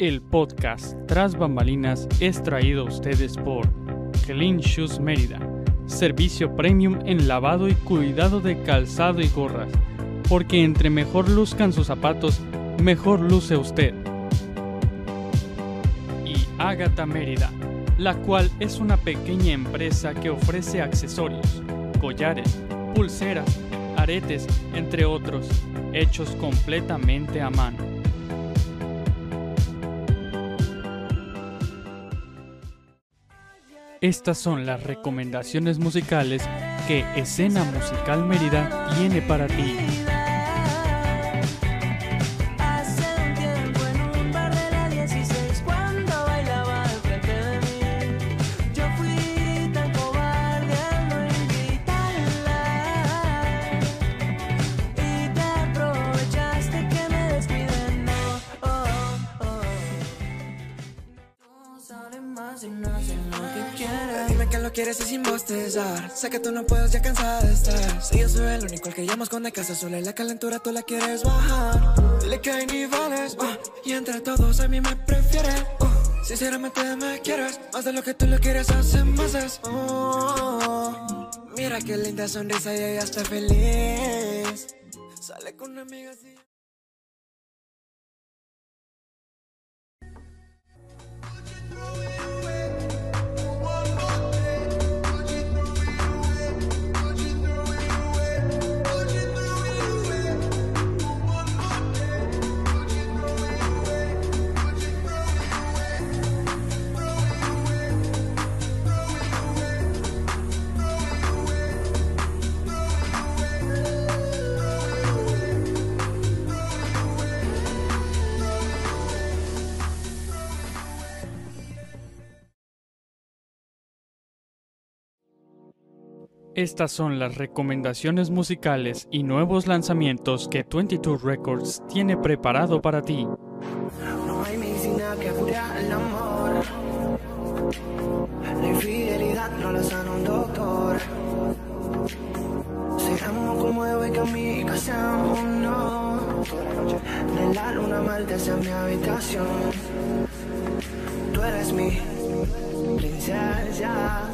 El podcast Tras Bambalinas es traído a ustedes por Clean Shoes Mérida, servicio premium en lavado y cuidado de calzado y gorras, porque entre mejor luzcan sus zapatos, mejor luce usted. Y Agatha Mérida, la cual es una pequeña empresa que ofrece accesorios, collares, pulseras, aretes, entre otros, hechos completamente a mano. Estas son las recomendaciones musicales que Escena Musical Mérida tiene para ti. Sé que tú no puedes, ya cansada de estar. Si yo soy el único al que llamas cuando hay casa sola y la calentura tú la quieres bajar. Dile que hay niveles, oh, y entre todos a mí me prefieres. oh. Sinceramente me quieres, más de lo que tú lo quieres hace meses. oh. Mira qué linda sonrisa y ella está feliz. Sale con una amiga así. Estas son las recomendaciones musicales y nuevos lanzamientos que 22 Records tiene preparado para ti. No hay medicina que cure el amor. La infidelidad no la sana un doctor. Seamos como Eva y Camila, casémonos. De la luna Marte hacia mi habitación. Tú eres mi princesa.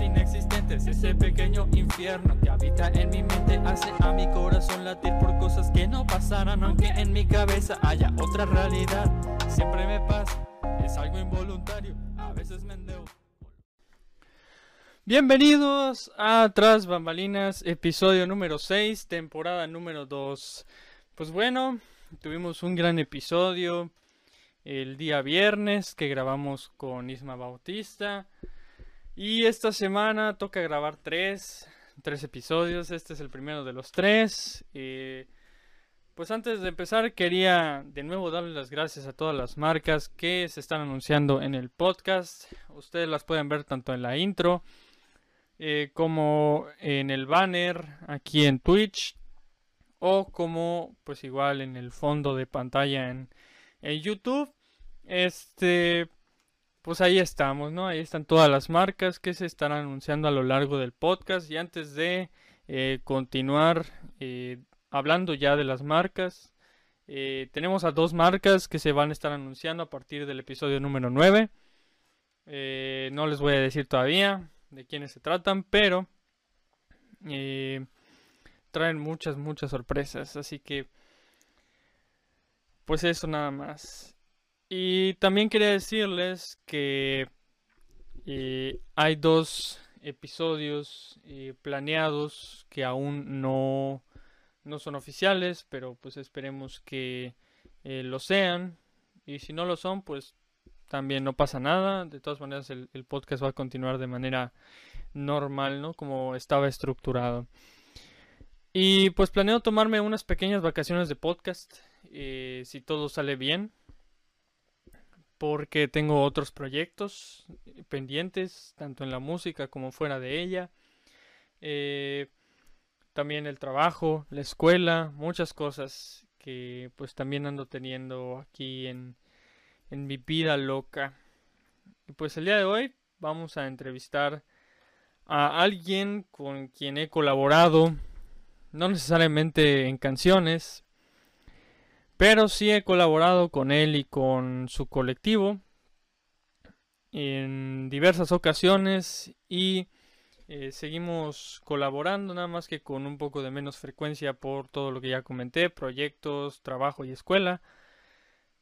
inexistentes. Ese pequeño infierno que habita en mi mente hace a mi corazón latir por cosas que no pasarán, aunque en mi cabeza haya otra realidad. Siempre me pasa, es algo involuntario, a veces me endeudo. Bienvenidos a Tras Bambalinas, episodio número 6, temporada número 2. Pues bueno, tuvimos un gran episodio el día viernes que grabamos con Isma Bautista. Y esta semana toca grabar tres, tres episodios. Este es el primero de los tres. Eh, pues antes de empezar quería de nuevo darles las gracias a todas las marcas que se están anunciando en el podcast. Ustedes las pueden ver tanto en la intro eh, como en el banner aquí en Twitch o como pues igual en el fondo de pantalla en, en YouTube. Este, pues ahí estamos, ¿no? Ahí están todas las marcas que se están anunciando a lo largo del podcast. Y antes de eh, continuar eh, hablando ya de las marcas, eh, tenemos a dos marcas que se van a estar anunciando a partir del episodio número 9. Eh, no les voy a decir todavía de quiénes se tratan, pero traen muchas, muchas sorpresas. Así que, pues eso nada más. Y también quería decirles que Eh, hay dos episodios eh, planeados que aún no, no son oficiales, pero pues esperemos que eh, lo sean. Y si no lo son, pues también no pasa nada. De todas maneras, el, podcast va a continuar de manera normal, ¿no? Como estaba estructurado. Y pues planeo tomarme unas pequeñas vacaciones de podcast, si todo sale bien, porque tengo otros proyectos pendientes, tanto en la música como fuera de ella. Eh, también el trabajo, la escuela, muchas cosas que pues también ando teniendo aquí en, en mi vida loca. Y pues el día de hoy vamos a entrevistar a alguien con quien he colaborado, no necesariamente en canciones, pero sí he colaborado con él y con su colectivo en diversas ocasiones y eh, seguimos colaborando, nada más que con un poco de menos frecuencia por todo lo que ya comenté, proyectos, trabajo y escuela.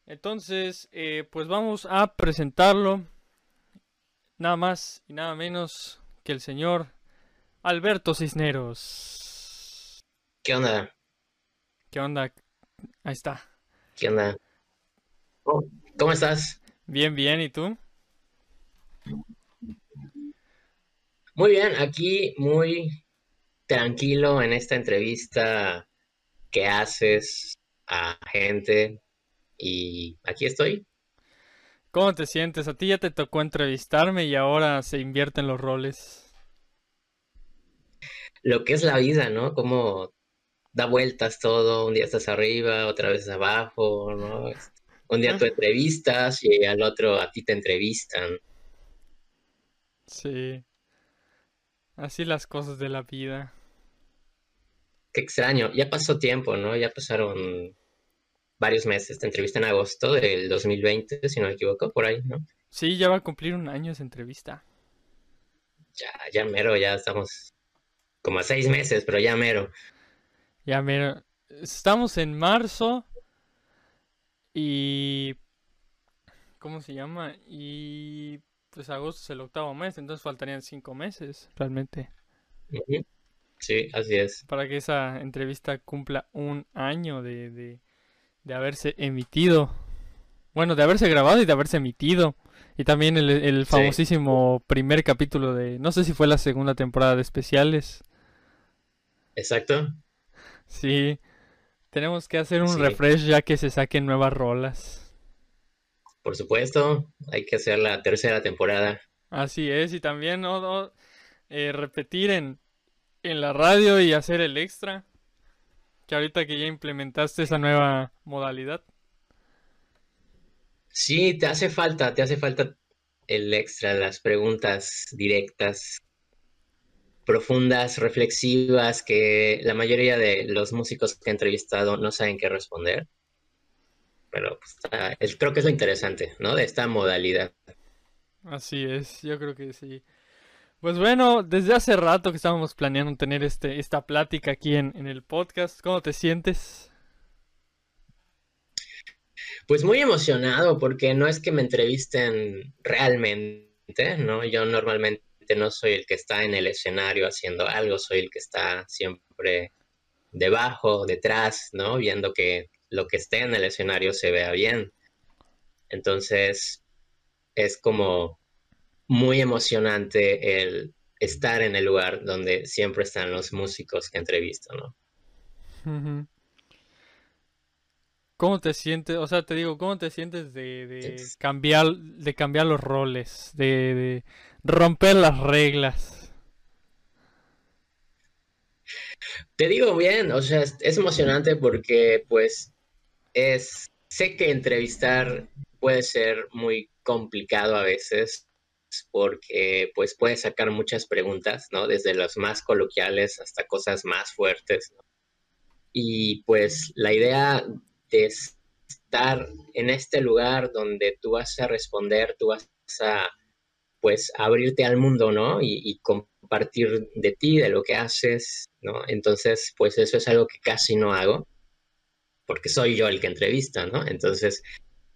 Entonces, eh, pues vamos a presentarlo, nada más y nada menos que el señor Alberto Cisneros. ¿Qué onda? ¿Qué onda? Ahí está. ¿Qué onda? Oh, ¿Cómo estás? Bien, bien, ¿y tú? Muy bien, aquí muy tranquilo en esta entrevista que haces a gente y aquí estoy. ¿Cómo te sientes? A ti ya te tocó entrevistarme y ahora se invierten los roles. Lo que es la vida, ¿no? Como da vueltas todo, un día estás arriba, otra vez abajo, ¿no? Un día tú entrevistas y al otro a ti te entrevistan. Sí. Así las cosas de la vida. Qué extraño, ya pasó tiempo, ¿no? Ya pasaron varios meses. Te entrevisté en agosto del 2020, si no me equivoco, por ahí, ¿no? Sí, ya va a cumplir un año esa entrevista. Ya, ya mero, ya estamos como a seis meses, pero ya mero. Ya, mira, estamos en marzo y... ¿Cómo se llama? Y pues agosto es el octavo mes, entonces faltarían cinco meses realmente. Sí, así es. para que esa entrevista cumpla un año de, de, de haberse emitido. Bueno, de haberse grabado y de haberse emitido. Y también el, el Sí. famosísimo primer capítulo de... No sé si fue la segunda temporada de especiales. Exacto. Sí, tenemos que hacer un Sí. refresh ya que se saquen nuevas rolas. Por supuesto, hay que hacer la tercera temporada. Así es, y también ¿no? ¿no? eh, repetir en, en la radio y hacer el extra. Que ahorita que ya implementaste esa nueva modalidad. Sí, te hace falta, te hace falta el extra, las preguntas directas, profundas, reflexivas, que la mayoría de los músicos que he entrevistado no saben qué responder. Pero pues, está- es- creo que es lo interesante, ¿no? De esta modalidad. Así es, yo creo que sí. Pues bueno, desde hace rato que estábamos planeando tener este, esta plática aquí en, en el podcast. ¿Cómo te sientes? Pues muy emocionado porque no es que me entrevisten realmente, ¿no? Yo normalmente no soy el que está en el escenario haciendo algo, soy el que está siempre debajo, detrás, ¿no? Viendo que lo que esté en el escenario se vea bien. Entonces, es como muy emocionante el estar en el lugar donde siempre están los músicos que entrevisto, ¿no? ¿Cómo te sientes? O sea, te digo, ¿cómo te sientes de, cambiar, de cambiar los roles, de, de romper las reglas? Te digo bien, o sea, es, emocionante porque pues es, sé que entrevistar puede ser muy complicado a veces porque pues puedes sacar muchas preguntas, ¿no? Desde las más coloquiales hasta cosas más fuertes, ¿no? Y pues la idea de estar en este lugar donde tú vas a responder, tú vas a pues abrirte al mundo, ¿no? Y, compartir de ti, de lo que haces, ¿no? Entonces, pues eso es algo que casi no hago, porque soy yo el que entrevista, ¿no? Entonces,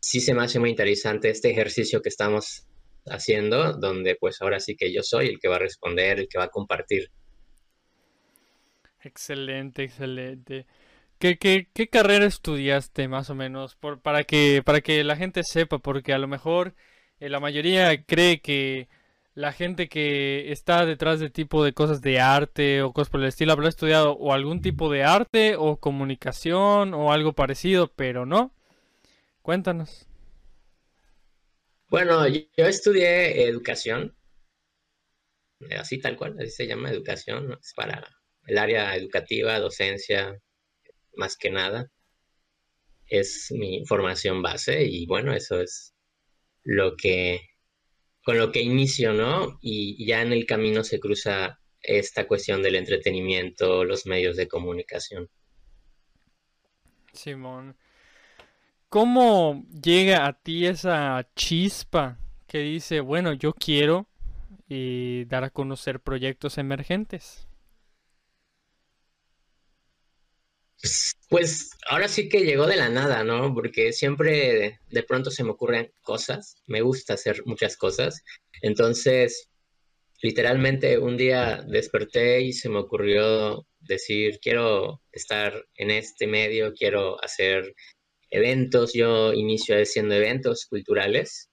sí se me hace muy interesante este ejercicio que estamos haciendo, donde pues ahora sí que yo soy el que va a responder, el que va a compartir. Excelente, excelente. ¿Qué, carrera estudiaste más o menos? Para que, para que la gente sepa, porque a lo mejor eh, la mayoría cree que la gente que está detrás de tipo de cosas de arte o cosas por el estilo habrá estudiado o algún tipo de arte o comunicación o algo parecido, pero no. Cuéntanos. Bueno, yo, estudié educación, eh, así tal cual, así se llama educación. Es para el área educativa, docencia, más que nada. Es mi formación base y bueno, eso es lo que, con lo que inicio, ¿no? Y ya en el camino se cruza esta cuestión del entretenimiento, los medios de comunicación. Simón, ¿cómo llega a ti esa chispa que dice, bueno, yo quiero eh, dar a conocer proyectos emergentes? Pues ahora sí que llegó de la nada, ¿no? Porque siempre de pronto se me ocurren cosas, me gusta hacer muchas cosas. Entonces, literalmente un día desperté y se me ocurrió decir, quiero estar en este medio, quiero hacer eventos. Yo inicio haciendo eventos culturales.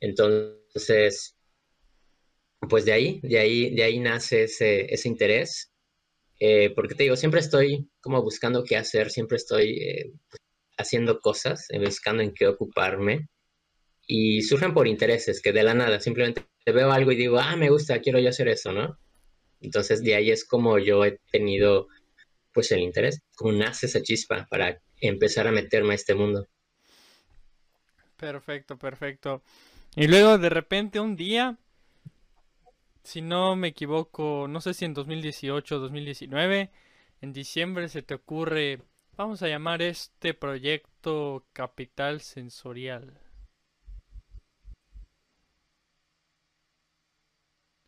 Entonces, pues de ahí, de ahí, de ahí nace ese, ese interés. Eh, porque te digo, siempre estoy como buscando qué hacer, siempre estoy eh, haciendo cosas, eh, buscando en qué ocuparme. Y surgen por intereses, que de la nada, simplemente veo algo y digo, ah, me gusta, quiero yo hacer eso, ¿no? Entonces de ahí es como yo he tenido pues el interés, como nace esa chispa para empezar a meterme a este mundo. Perfecto, perfecto. Y luego de repente un día, si no me equivoco, no sé si en 2018 o 2019, en diciembre se te ocurre, vamos a llamar este proyecto Capital Sensorial.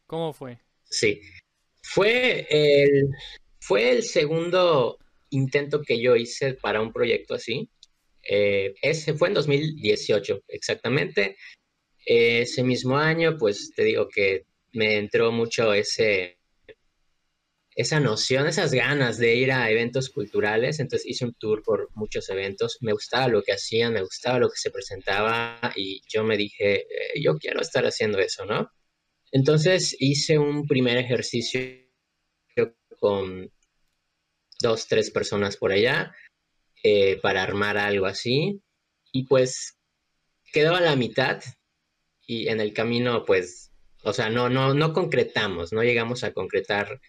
¿Cómo fue? Sí, fue el, fue el segundo intento que yo hice para un proyecto así. Eh, ese fue en 2018, exactamente. Ese mismo año, pues te digo que me entró mucho ese, esa noción, esas ganas de ir a eventos culturales. Entonces hice un tour por muchos eventos. Me gustaba lo que hacían, me gustaba lo que se presentaba y yo me dije, eh, yo quiero estar haciendo eso, ¿no? Entonces hice un primer ejercicio con dos, tres personas por allá eh, para armar algo así. Y pues quedó a la mitad y en el camino pues, o sea, no, no, no concretamos, no llegamos a concretar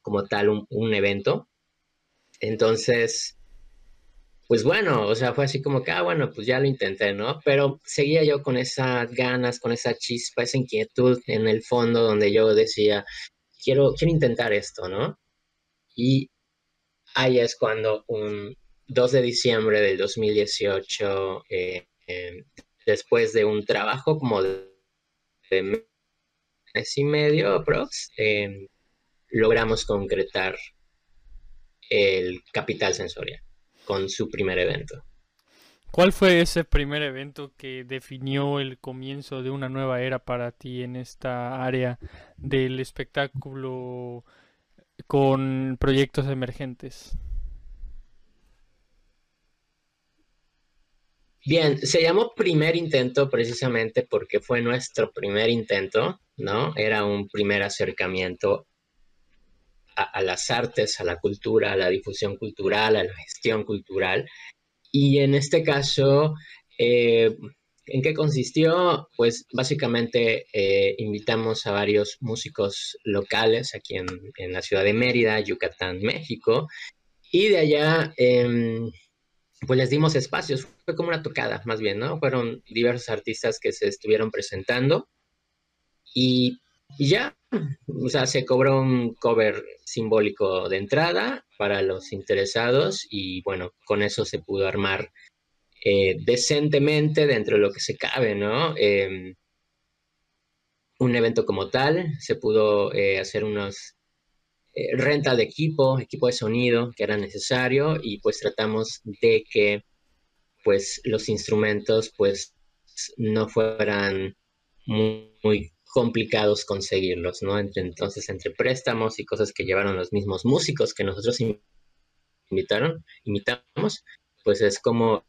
como tal un, un evento. Entonces, pues bueno, o sea, fue así como que, ah, bueno, pues ya lo intenté, ¿no? Pero seguía yo con esas ganas, con esa chispa, esa inquietud en el fondo donde yo decía, quiero, quiero intentar esto, ¿no? Y ahí es cuando un 2 de diciembre del 2018, eh, eh, después de un trabajo como de, mes y medio, aprox, eh, logramos concretar el capital sensorial con su primer evento. ¿Cuál fue ese primer evento que definió el comienzo de una nueva era para ti en esta área del espectáculo con proyectos emergentes? Bien, se llamó primer intento precisamente porque fue nuestro primer intento, ¿no? Era un primer acercamiento a, las artes, a la cultura, a la difusión cultural, a la gestión cultural. Y en este caso, eh, ¿en qué consistió? Pues básicamente eh, invitamos a varios músicos locales aquí en, en, la ciudad de Mérida, Yucatán, México. Y de allá, eh, pues les dimos espacios. Fue como una tocada, más bien, ¿no? Fueron diversos artistas que se estuvieron presentando. Y ya, o sea, se cobró un cover simbólico de entrada para los interesados y bueno, con eso se pudo armar eh, decentemente dentro de lo que se cabe, ¿no? Eh, un evento como tal, se pudo eh, hacer unos renta de equipo, equipo de sonido que era necesario y pues tratamos de que pues los instrumentos pues no fueran muy, muy complicados conseguirlos, ¿no? Entre, entonces, entre préstamos y cosas que llevaron los mismos músicos que nosotros invitaron, imitamos, pues es como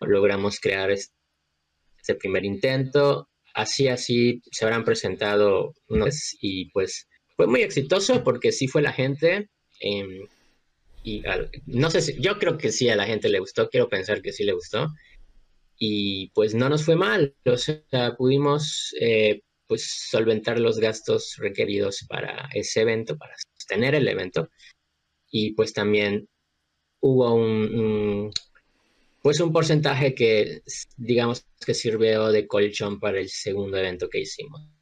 logramos crear este primer intento. Así, así se habrán presentado unos y pues fue muy exitoso porque sí fue la gente. Eh, y no sé si, yo creo que sí a la gente le gustó, quiero pensar que sí le gustó. Y pues no nos fue mal, o sea, pudimos eh, pues solventar los gastos requeridos para ese evento, para sostener el evento. Y pues también hubo un, un pues un porcentaje que digamos que sirvió de colchón para el segundo evento que hicimos.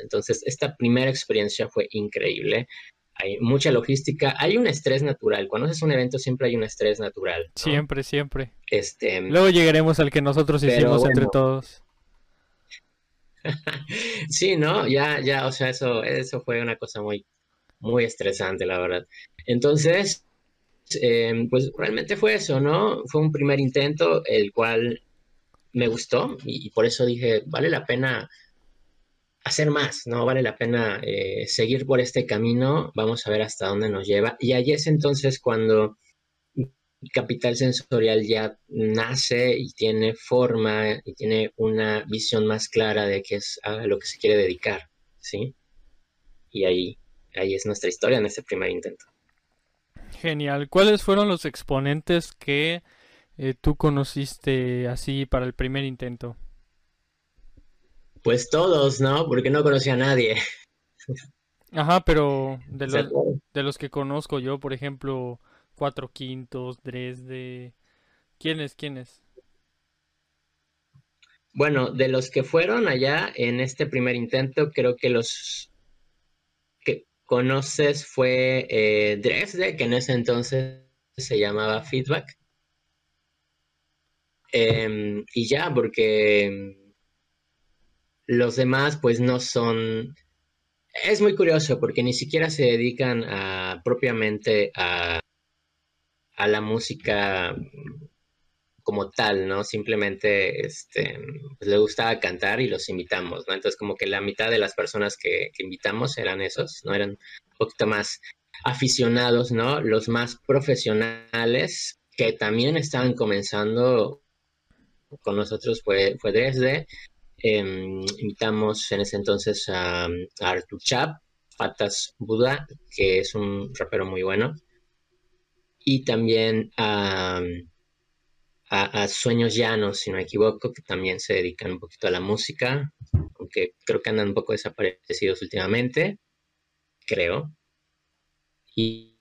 Entonces, esta primera experiencia fue increíble. Hay mucha logística, hay un estrés natural. Cuando haces un evento siempre hay un estrés natural. ¿no? Siempre, siempre. Este, Luego llegaremos al que nosotros hicimos bueno. entre todos. sí, ¿no? Ya, ya, o sea, eso, eso fue una cosa muy, muy estresante, la verdad. Entonces, eh, pues realmente fue eso, ¿no? Fue un primer intento, el cual me gustó y, y por eso dije, vale la pena hacer más, ¿no? Vale la pena eh, seguir por este camino, vamos a ver hasta dónde nos lleva. Y ahí es entonces cuando Capital Sensorial ya nace y tiene forma y tiene una visión más clara de qué es a lo que se quiere dedicar, ¿sí? Y ahí, ahí es nuestra historia en este primer intento. Genial. ¿Cuáles fueron los exponentes que eh, tú conociste así para el primer intento? Pues todos, ¿no? Porque no conocía a nadie. Ajá, pero de los, de los que conozco yo, por ejemplo, Cuatro Quintos, Dresde. ¿Quiénes? ¿Quiénes? Bueno, de los que fueron allá en este primer intento, creo que los que conoces fue eh, Dresde, que en ese entonces se llamaba Feedback. Em, y ya, porque los demás pues no son... Es muy curioso porque ni siquiera se dedican a, propiamente a, a la música como tal, ¿no? Simplemente este, pues, le gustaba cantar y los invitamos, ¿no? Entonces como que la mitad de las personas que, invitamos eran esos, ¿no? Eran un poquito más aficionados, ¿no? Los más profesionales que también estaban comenzando con nosotros fue, fue 3D invitamos en ese entonces a, a Chap, Patas Buda, que es un rapero muy bueno. Y también a, Sueños Llanos, si no me equivoco, que también se dedican un poquito a la música, aunque creo que andan un poco desaparecidos últimamente, creo. Y,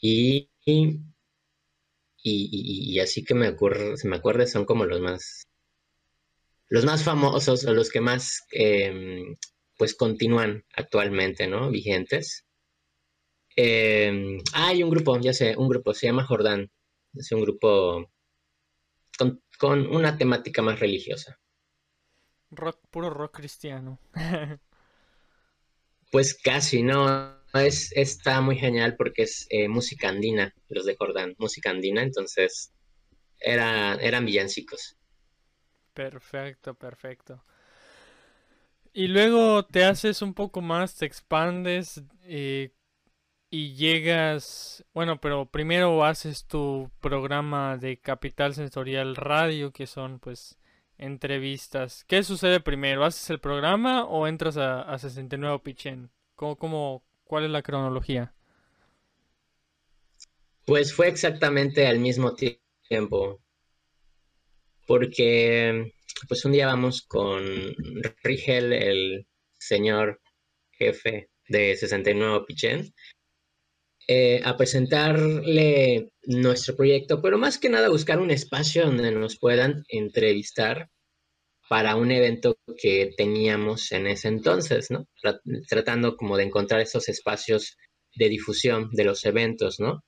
y, y, así que me ocurre, se me acuerde, son como los más, los más famosos o los que más, em, pues continúan actualmente, ¿no? Vigentes. Em, hay un grupo, ya sé, un grupo, se llama Jordán. Es un grupo con, con una temática más religiosa. Rock, puro rock cristiano. Pues casi, no, es, está muy genial porque es eh, música andina, los de Jordán, música andina, entonces era, eran villancicos. Perfecto, perfecto. Y luego te haces un poco más, te expandes eh, y llegas, bueno, pero primero haces tu programa de Capital Sensorial Radio, que son pues entrevistas. ¿Qué sucede primero? ¿Haces el programa o entras a, a 69 Pichen? ¿Cómo, cómo, cuál es la cronología? Pues fue exactamente al mismo ti- tiempo, porque pues un día vamos con Rigel, el señor jefe de 69 Pichén, eh, a presentarle nuestro proyecto, pero más que nada buscar un espacio donde nos puedan entrevistar para un evento que teníamos en ese entonces, ¿no? Tra- Tratando como de encontrar esos espacios de difusión de los eventos, ¿no?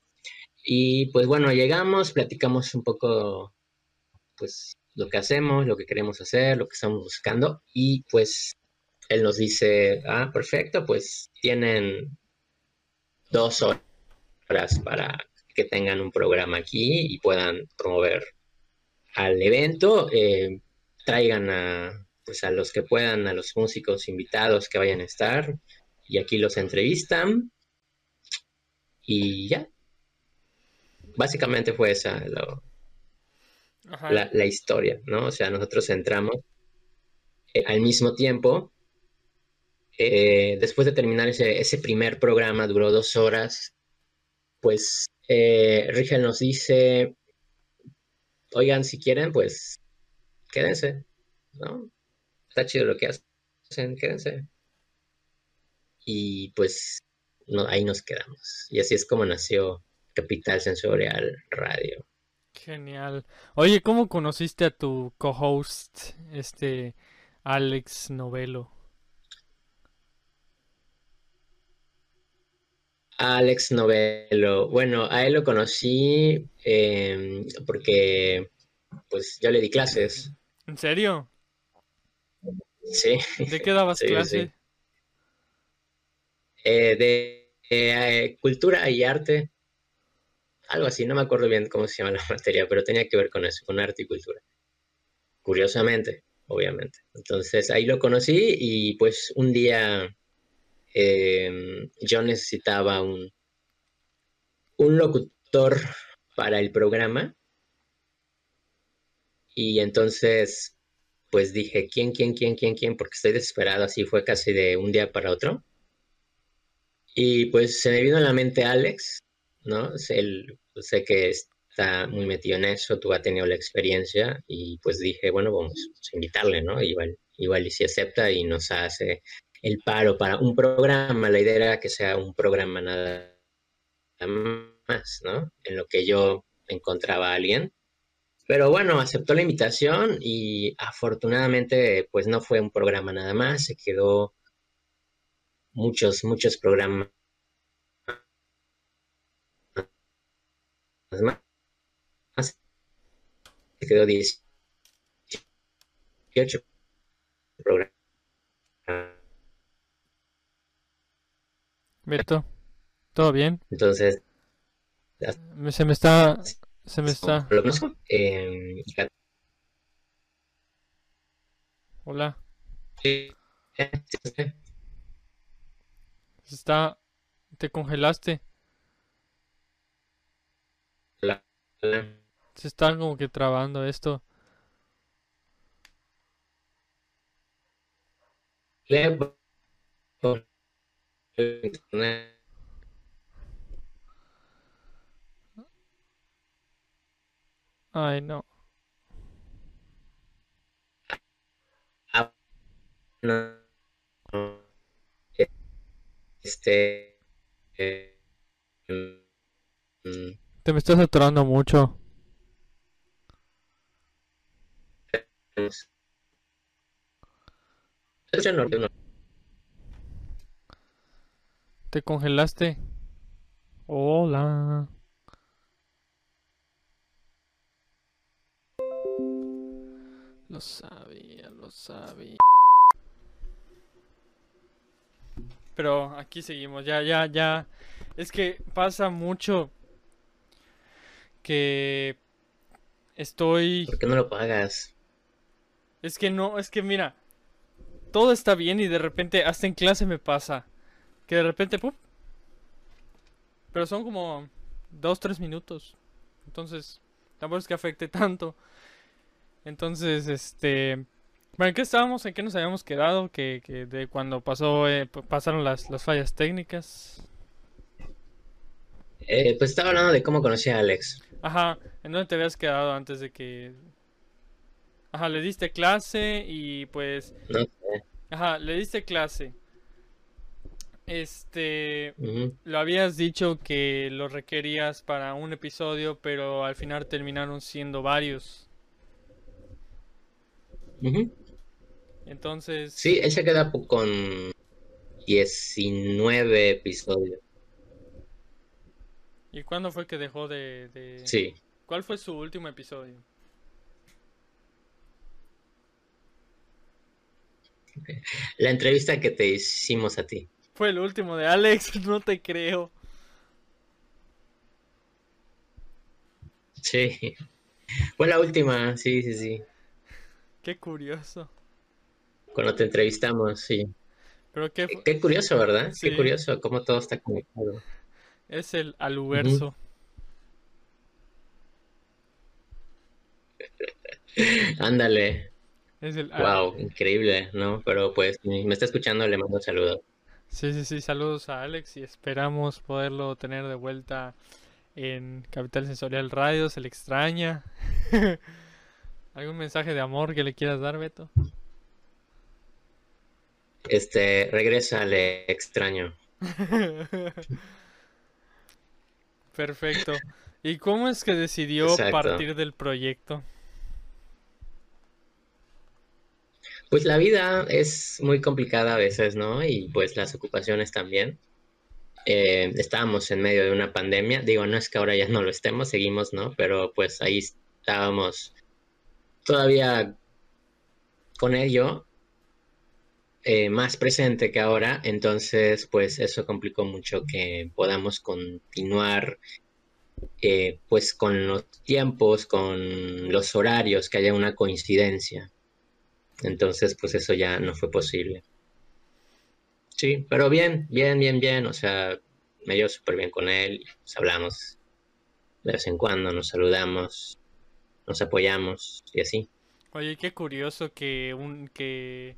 Y pues bueno, llegamos, platicamos un poco, pues, lo que hacemos, lo que queremos hacer, lo que estamos buscando, y pues él nos dice, ah, perfecto, pues tienen dos horas para que tengan un programa aquí y puedan promover al evento. eh, traigan a, pues a los que puedan, a los músicos invitados que vayan a estar, y aquí los entrevistan, y ya. Básicamente fue esa lo-. La, historia, ¿no? O sea, nosotros entramos eh, al mismo tiempo. eh, después de terminar ese, ese primer programa, duró dos horas, pues eh, Rigel nos dice, oigan, si quieren, pues quédense, ¿no? Está chido lo que hacen, quédense. Y pues no, ahí nos quedamos. Y así es como nació Capital Sensorial Radio. Genial. Oye, ¿cómo conociste a tu co-host, este Alex Novelo? Alex Novelo. Bueno, a él lo conocí em, porque pues yo le di clases. ¿En serio? Sí. ¿De qué dabas Sí, sí. clase? Eh, de eh, cultura y arte. Algo así, no me acuerdo bien cómo se llama la materia, pero tenía que ver con eso, con arte y cultura. Curiosamente, obviamente. Entonces ahí lo conocí y pues un día em, yo necesitaba un, un locutor para el programa. Y entonces, pues dije, ¿quién, quién, quién, quién, quién? Porque estoy desesperado, así fue casi de un día para otro. Y pues se me vino a la mente Alex, ¿no? Él- sé que está muy metido en eso, tú has tenido la experiencia y pues dije, bueno, vamos a invitarle, ¿no? Igual, igual y si acepta y nos hace el paro para un programa, la idea era que sea un programa nada más, ¿no? En lo que yo encontraba a alguien. Pero bueno, aceptó la invitación y afortunadamente pues no fue un programa nada más, se quedó muchos, muchos programas más. Se quedó 18 programas. Beto, ¿todo bien? Entonces, Me- Se me está, se me está. lo mismo, eh, Hola, sí, está, te congelaste, la- la- se está como que trabando esto. Ay, no. Este eh, mm, mm, Te me estás atorando mucho. Te congelaste. Hola. Lo sabía, lo sabía. Pero aquí seguimos, ya, ya, ya. Es que pasa mucho estoy... ¿por qué no lo pagas? Es que no, es que mira, todo está bien y de repente hasta en clase me pasa. Que de repente, ¡pum! Pero son como dos, tres minutos. Entonces, tampoco es que afecte tanto. Entonces, este... Bueno, ¿en qué estábamos? ¿En qué nos habíamos quedado? Que, que de cuando pasó, eh, pasaron las, las fallas técnicas. Eh, pues estaba hablando de cómo conocí a Alex. Ajá, ¿en dónde te habías quedado antes de que... Ajá, le diste clase y pues... Ajá, le diste clase. Este, lo habías dicho que lo requerías para un episodio, pero al final terminaron siendo varios. Ujú. Entonces, Sí, él se queda con 19 episodios. ¿Y cuándo fue que dejó de, de- Sí. ¿Cuál fue su último episodio? La entrevista que te hicimos a ti. Fue el último de Alex, no te creo. Sí. Fue la última, sí, sí, sí. Qué curioso. Cuando te entrevistamos, sí. Pero qué Qué, qué curioso, ¿verdad? Sí. Qué curioso cómo todo está conectado. Es el aluverso. Ándale. Es el Wow, increíble, ¿no? Pero pues, me está escuchando, le mando un saludo. Sí, sí, sí, saludos a Alex y esperamos poderlo tener de vuelta en Capital Sensorial Radio, se le extraña. ¿Algún mensaje de amor que le quieras dar, Beto? Este, regresa, le extraño. Perfecto. ¿Y cómo es que decidió Exacto. partir del proyecto? Pues la vida es muy complicada a veces, ¿no? Y pues las ocupaciones también. Eh, estábamos en medio de una pandemia. Digo, no es que ahora ya no lo estemos, seguimos, ¿no? Pero pues ahí estábamos todavía con ello eh, más presente que ahora. Entonces, pues eso complicó mucho que podamos continuar eh, pues con los tiempos, con los horarios, que haya una coincidencia. Entonces, pues eso ya no fue posible. Sí, pero bien, bien, bien, bien. O sea, me llevo súper bien con él. Nos hablamos de vez en cuando, nos saludamos, nos apoyamos y así. Oye, qué curioso que un que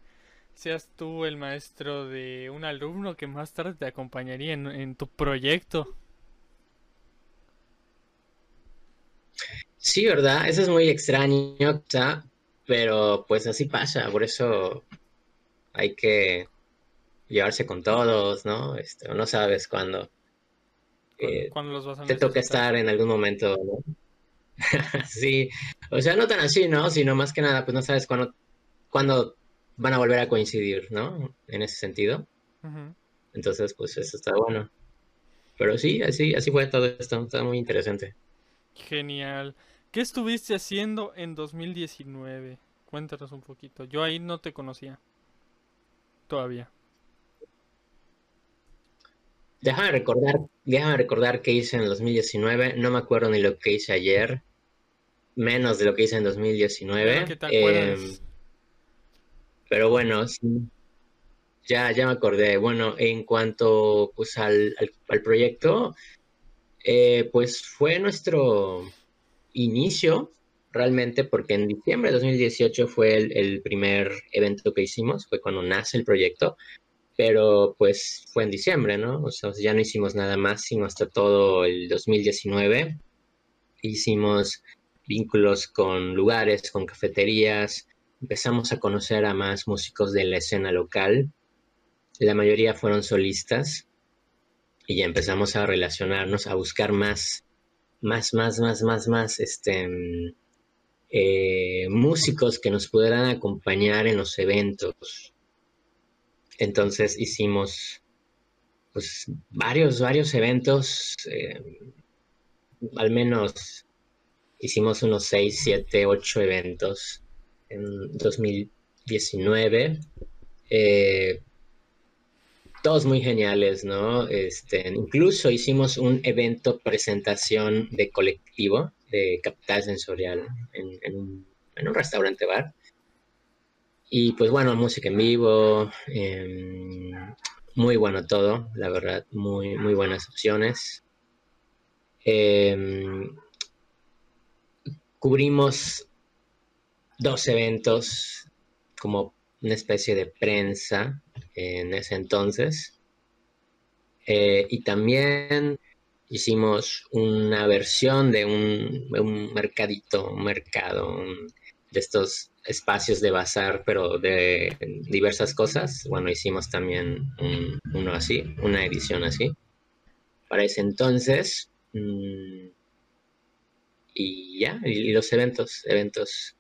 seas tú el maestro de un alumno que más tarde te acompañaría en, en tu proyecto. Sí, ¿verdad? Eso es muy extraño, quizá, pero pues así pasa. Por eso hay que llevarse con todos, ¿no? Este, no sabes cuándo cu- eh, los vas a te toca estar en algún momento, ¿no? Sí, o sea, no tan así, ¿no? Sino más que nada, pues no sabes cuándo, cuándo van a volver a coincidir, ¿no? En ese sentido. Entonces, pues eso está bueno. Pero sí, así, así fue todo esto. Está muy interesante. Genial. ¿Qué estuviste haciendo en 2019? Cuéntanos un poquito. Yo ahí no te conocía. Todavía. Déjame recordar, déjame recordar qué hice en el 2019. No me acuerdo ni lo que hice ayer, menos de lo que hice en Claro 2019. que te acuerdas. Pero bueno, sí, ya, ya me acordé. Bueno, en cuanto pues al, al, proyecto, eh, pues fue nuestro inicio realmente porque en diciembre de 2018 fue el, el primer evento que hicimos, fue cuando nace el proyecto, pero pues fue en diciembre, ¿no? O sea, ya no hicimos nada más, sino hasta todo el 2019. Hicimos vínculos con lugares, con cafeterías, empezamos a conocer a más músicos de la escena local. La mayoría fueron solistas y ya empezamos a relacionarnos, a buscar más, más, más, más, más, más, este, eh, músicos que nos pudieran acompañar en los eventos. Entonces hicimos, pues, varios, varios eventos, eh, al menos hicimos unos 6, 7, 8 eventos en 2019. Eh, todos muy geniales, ¿no? Este, incluso hicimos un evento presentación de colectivo de Capital Sensorial en, un, restaurante bar. Y pues bueno, música en vivo, eh, muy bueno todo, la verdad, muy, muy buenas opciones. Eh, cubrimos dos eventos como una especie de prensa en ese entonces. Eh, y también hicimos una versión de un, mercadito, un mercado, de estos espacios de bazar, pero de diversas cosas. Bueno, hicimos también un- uno así, una edición así. Para ese entonces. mm, y ya, y los eventos, eventos.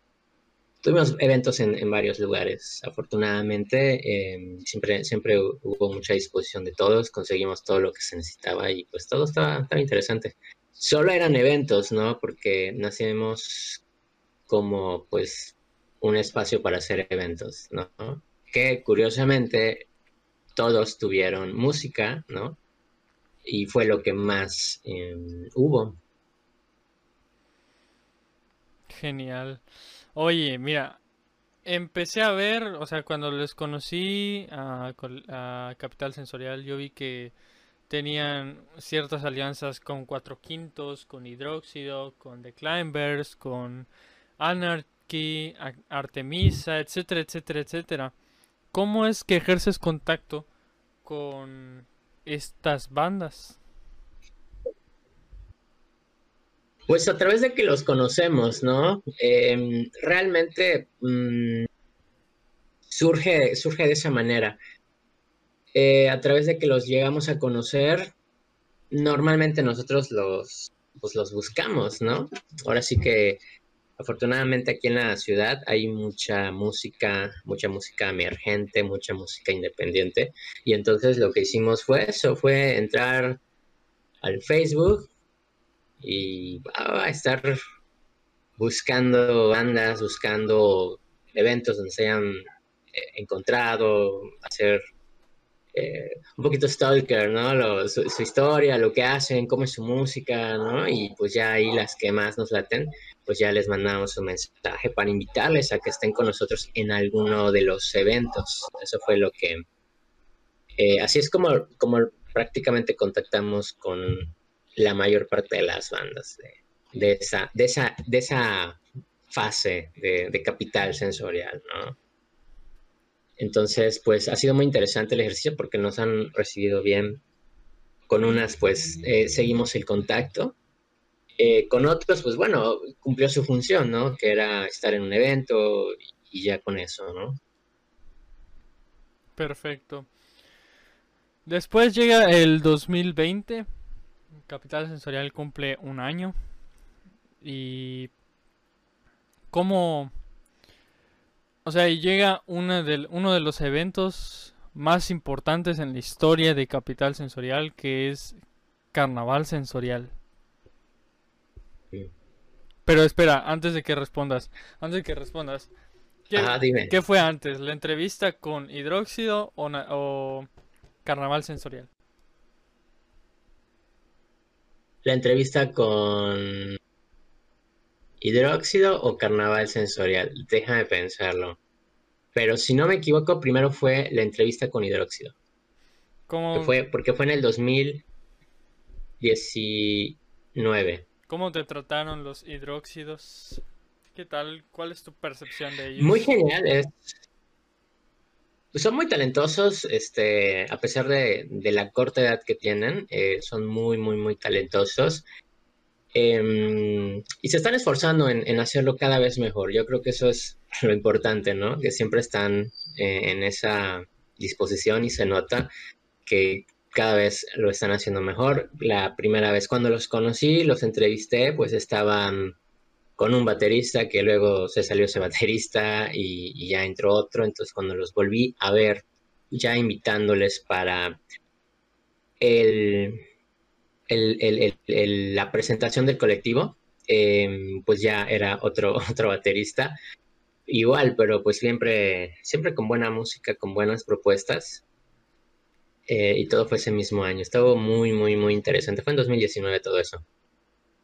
Tuvimos eventos en, en varios lugares. Afortunadamente, eh, siempre, siempre hu- hubo mucha disposición de todos, conseguimos todo lo que se necesitaba y pues todo estaba, estaba interesante. Solo eran eventos, ¿no? Porque nacimos como pues un espacio para hacer eventos, ¿no? Que curiosamente todos tuvieron música, ¿no? Y fue lo que más eh, hubo. Genial. Oye, mira, empecé a ver, o sea, cuando les conocí a, Capital Sensorial, yo vi que tenían ciertas alianzas con Cuatro Quintos, con Hidróxido, con The Climbers, con Anarchy, Artemisa, etcétera, etcétera, etcétera. ¿Cómo es que ejerces contacto con estas bandas? Pues a través de que los conocemos, ¿no? Em, realmente mm, surge, surge de esa manera. Eh, a través de que los llegamos a conocer, normalmente nosotros los, pues los buscamos, ¿no? Ahora sí que afortunadamente aquí en la ciudad hay mucha música, mucha música emergente, mucha música independiente. Y entonces lo que hicimos fue eso, fue entrar al Facebook y a estar buscando bandas, buscando eventos donde se hayan eh, encontrado, hacer eh, un poquito stalker, ¿no? Lo- su, su historia, lo que hacen, cómo es su música, ¿no? Y pues ya ahí las que más nos laten, pues ya les mandamos un mensaje para invitarles a que estén con nosotros en alguno de los eventos. Eso fue lo que... eh, así es como, como prácticamente contactamos con la mayor parte de las bandas de, esa, de, esa, de esa fase de, de capital sensorial, ¿no? Entonces, pues ha sido muy interesante el ejercicio porque nos han recibido bien. Con unas, pues eh, seguimos el contacto. Eh, con otros, pues bueno, cumplió su función, ¿no? Que era estar en un evento y ya con eso, ¿no? Perfecto. Después llega el 2020. Capital Sensorial cumple un año. Y cómo... O sea, llega una del, uno de los eventos más importantes en la historia de Capital Sensorial, que es Carnaval Sensorial. Sí. Pero espera, antes de que respondas, antes de que respondas, ¿qué, Ajá, dime. qué fue antes? ¿La entrevista con Hidróxido o, o Carnaval Sensorial? La entrevista con hidróxido o carnaval sensorial. Déjame pensarlo. Pero si no me equivoco, primero fue la entrevista con hidróxido. ¿Cómo, fue, porque fue en el 2019. cómo te trataron los hidróxidos? ¿Qué tal? ¿Cuál es tu percepción de ellos? Muy genial, es- pues son muy talentosos, este, a pesar de, de la corta edad que tienen, eh, son muy, muy, muy talentosos. Em, y se están esforzando en, en hacerlo cada vez mejor. Yo creo que eso es lo importante, ¿no? Que siempre están eh, en esa disposición y se nota que cada vez lo están haciendo mejor. La primera vez cuando los conocí, los entrevisté, pues estaban con un baterista que luego se salió ese baterista y, ya entró otro. Entonces cuando los volví a ver, ya invitándoles para el, el- el- la presentación del colectivo, em, pues ya era otro, otro baterista. Igual, pero pues siempre, siempre con buena música, con buenas propuestas. Eh, y todo fue ese mismo año. Estuvo muy, muy, muy interesante. Fue en 2019 todo eso.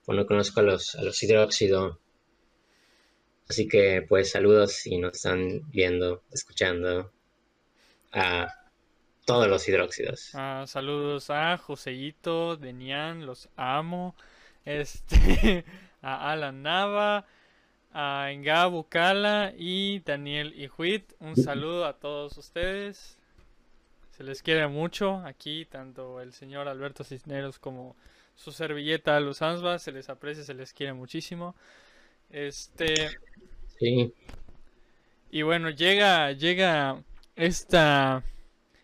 Cuando conozco a los, a los hidróxido. Así que pues saludos si nos están viendo, escuchando a todos los hidróxidos. Ah, saludos a Joseito, Denian, los amo. Este, a Alan Nava, a Engabo Cala y Daniel Ijuit. Un saludo a todos ustedes. Se les quiere mucho aquí, tanto el señor Alberto Cisneros como su servilleta Luz Ansba. Se les aprecia, se les quiere muchísimo. Este, Sí, y bueno, llega, llega esta,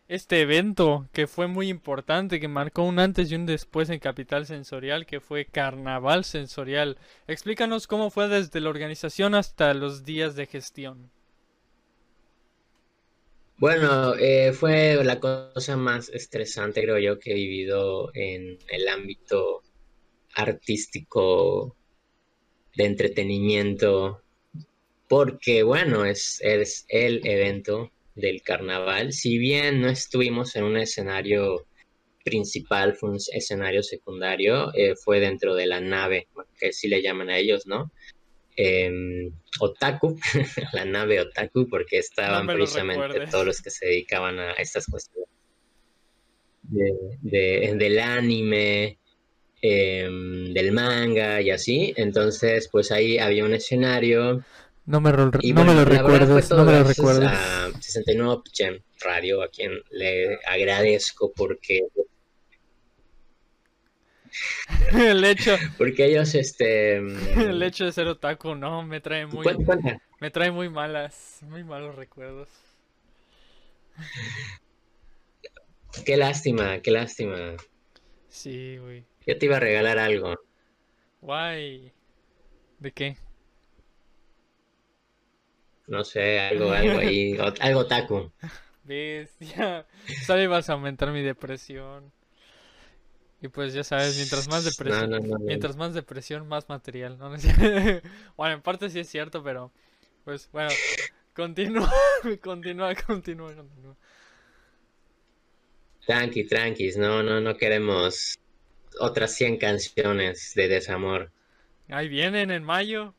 este evento que fue muy importante, que marcó un antes y un después en Capital Sensorial, que fue Carnaval Sensorial. Explícanos cómo fue desde la organización hasta los días de gestión. Bueno, eh, fue la cosa más estresante, creo yo, que he vivido en el ámbito artístico de entretenimiento, porque bueno, es, es el evento del carnaval. Si bien no estuvimos en un escenario principal, fue un escenario secundario, eh, fue dentro de la nave, que sí le llaman a ellos, ¿no? em, Otaku, la nave Otaku, porque estaban precisamente recuerdes. todos los que se dedicaban a estas cuestiones de- de- del anime, em, del manga y así. Entonces, pues ahí había un escenario. No me, no me lo todo no me lo a 69 Gem Radio, a quien le agradezco porque, El hecho, porque ellos, este... el hecho de ser otaku, no, me trae muy, me trae muy malas, muy malos recuerdos. Qué lástima, qué lástima. Sí, güey. Yo te iba a regalar algo. Guay. ¿De qué? No sé, algo, algo ahí, algo taco. Bestia. Sale vas a aumentar mi depresión. Y pues ya sabes, mientras más depresión, no, no, no. mientras más depresión, más material. Bueno, en parte sí es cierto, pero pues bueno, continúa, continúa, continúa, continúa. Tranqui, tranquis, no, no, no queremos otras 100 canciones de desamor. Ahí vienen en mayo.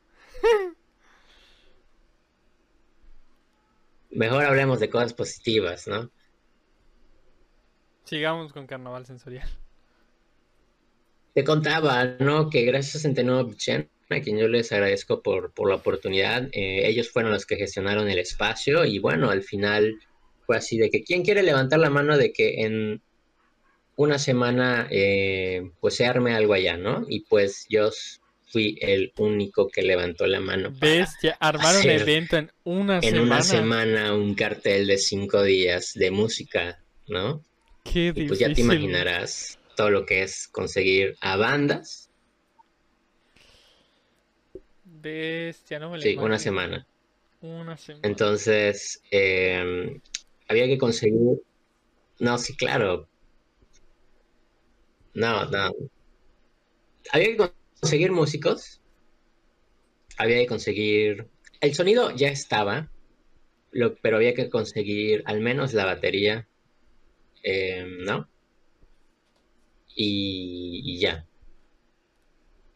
Mejor hablemos de cosas positivas, ¿no? Sigamos con carnaval sensorial. Te contaba, ¿no? Que gracias a Centeno Bichen, a quien yo les agradezco por, por la oportunidad, eh, ellos fueron los que gestionaron el espacio y bueno, al final fue así de que quién quiere levantar la mano de que en una semana eh, pues se arme algo allá, ¿no? Y pues yo fui el único que levantó la mano para Bestia, armar un hacer evento en una en semana. una semana un cartel de cinco días de música, ¿no? Qué Y difícil. pues ya te imaginarás todo lo que es conseguir a bandas, Bestia, no me sí, una semana. Una semana. Entonces, eh, había que conseguir. No, sí, claro. No, no. Había que conseguir músicos. Había que conseguir. El sonido ya estaba, lo- pero había que conseguir al menos la batería, eh, ¿no? Y, y ya.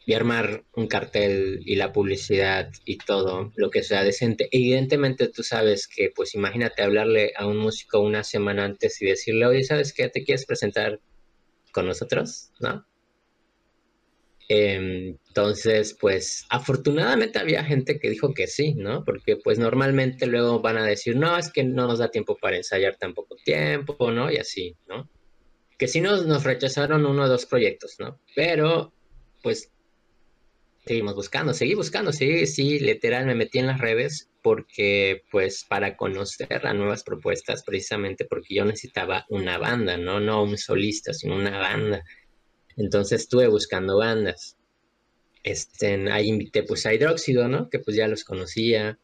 Y armar un cartel y la publicidad y todo lo que sea decente. Evidentemente tú sabes que, pues imagínate hablarle a un músico una semana antes y decirle, oye, ¿sabes qué? ¿Te quieres presentar con nosotros? ¿No? Em, Entonces, pues afortunadamente había gente que dijo que sí, ¿no? Porque pues normalmente luego van a decir, no, es que no nos da tiempo para ensayar tan poco tiempo, ¿no? Y así, ¿no? Que sí nos, nos rechazaron uno o dos proyectos, ¿no? Pero, pues seguimos buscando, seguí buscando, sí, sí, literal me metí en las redes porque pues para conocer las nuevas propuestas, precisamente porque yo necesitaba una banda, no, no un solista, sino una banda. Entonces estuve buscando bandas. Este, ahí invité pues a Hidróxido, ¿no? Que pues ya los conocía.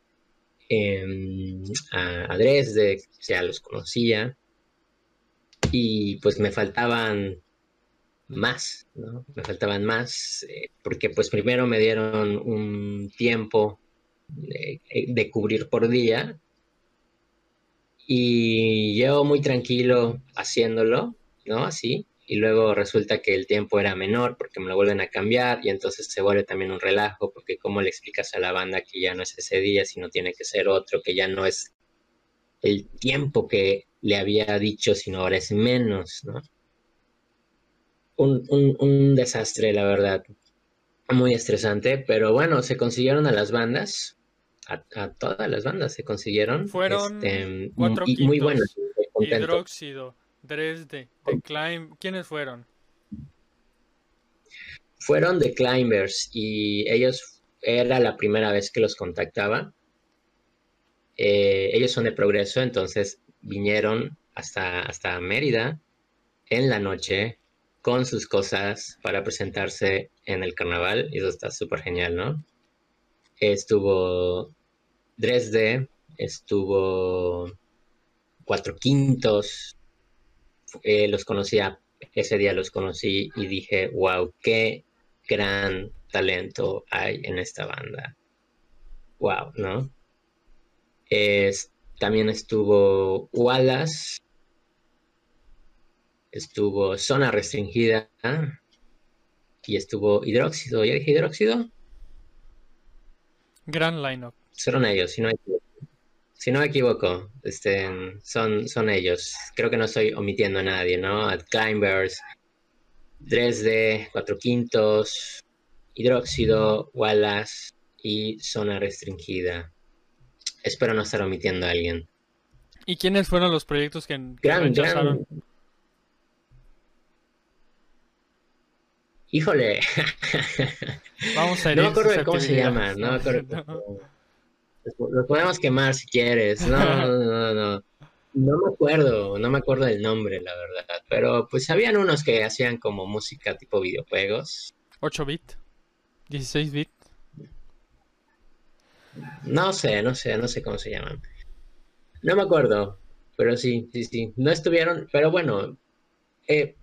em, a, a Dresde, ya los conocía. Y pues me faltaban más, ¿no? Me faltaban más, eh, porque pues primero me dieron un tiempo de, eh, de cubrir por día y yo muy tranquilo haciéndolo, ¿no? Así, y luego resulta que el tiempo era menor porque me lo vuelven a cambiar y entonces se vuelve también un relajo porque cómo le explicas a la banda que ya no es ese día, sino tiene que ser otro, que ya no es el tiempo que le había dicho, sino ahora es menos, ¿no? Un, un, un desastre, la verdad. Muy estresante, pero bueno, se consiguieron a las bandas, a, a todas las bandas se consiguieron. Fueron este, cuatro y muy quintos. buenas. Hidróxido, Dresde, The Climb. ¿Quiénes fueron? Fueron The Climbers y ellos era la primera vez que los contactaba. Eh, ellos son de progreso, entonces vinieron hasta, hasta Mérida en la noche con sus cosas para presentarse en el carnaval. Y eso está súper genial, ¿no? Estuvo Dresde, estuvo Cuatro Quintos. eh, los conocía, ese día los conocí y dije, wow, qué gran talento hay en esta banda. Wow, ¿no? Es, también estuvo Wallace, estuvo Zona Restringida y estuvo Hidróxido. ¿Ya dije Hidróxido? Gran lineup. Fueron ellos, si no me equivoco. Si no me equivoco, este, son, son ellos. Creo que no estoy omitiendo a nadie, ¿no? At Climbers, Dresde, Cuatro Quintos, Hidróxido, Wallace y Zona Restringida. Espero no estar omitiendo a alguien. ¿Y quiénes fueron los proyectos que, que Gran, rechazaron? gran. Híjole. Vamos a No herir me acuerdo de cómo se llaman, no me acuerdo. No. Los podemos quemar si quieres. No, no, no, no. No me acuerdo, no me acuerdo del nombre, la verdad. Pero pues habían unos que hacían como música tipo videojuegos. 8 bit, 16 bit. No sé, no sé, no sé cómo se llaman. No me acuerdo, pero sí, sí, sí. No estuvieron, pero bueno, eh,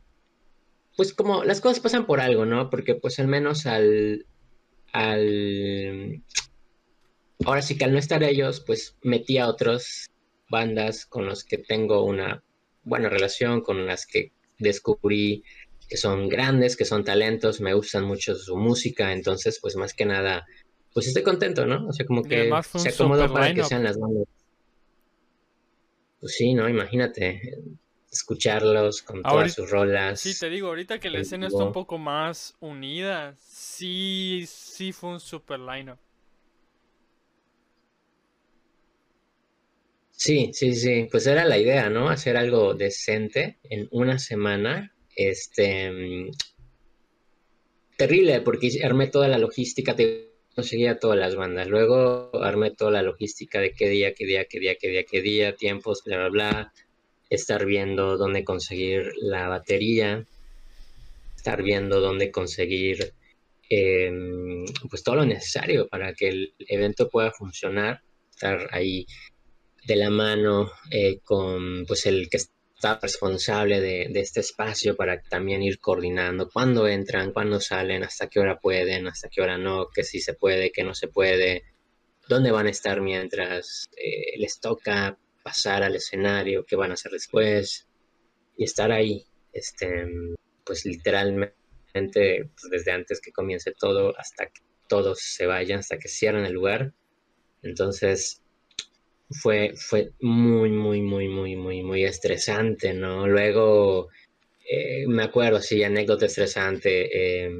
pues como las cosas pasan por algo, ¿no? Porque pues al menos al, al, ahora sí que al no estar ellos, pues metí a otras bandas con los que tengo una buena relación, con las que descubrí que son grandes, que son talentos, me gustan mucho su música, entonces pues más que nada, pues estoy contento, ¿no? O sea, como que se acomodó para que sean las bandas. Pues sí, ¿no? Imagínate, escucharlos con todas sus rolas. Sí, te digo, ahorita que la en escena está un poco más unida, sí, sí fue un super lineup. Sí, sí, sí, pues era la idea, ¿no? Hacer algo decente en una semana. Este, mm, terrible, porque armé toda la logística, te conseguía todas las bandas. Luego armé toda la logística de qué día, qué día, qué día, qué día, qué día, tiempos, bla, bla, bla. Estar viendo dónde conseguir la batería, estar viendo dónde conseguir em, pues todo lo necesario para que el evento pueda funcionar. Estar ahí de la mano eh, con pues el que está responsable de, este espacio para también ir coordinando cuándo entran, cuándo salen, hasta qué hora pueden, hasta qué hora no, que sí se puede, que no se puede, dónde van a estar mientras eh, les toca pasar al escenario, qué van a hacer después y estar ahí, este, pues literalmente pues, desde antes que comience todo hasta que todos se vayan, hasta que cierren el lugar. Entonces, fue, fue muy, muy, muy, muy, muy, muy estresante, ¿no? Luego, eh, me acuerdo, sí, anécdota estresante, eh,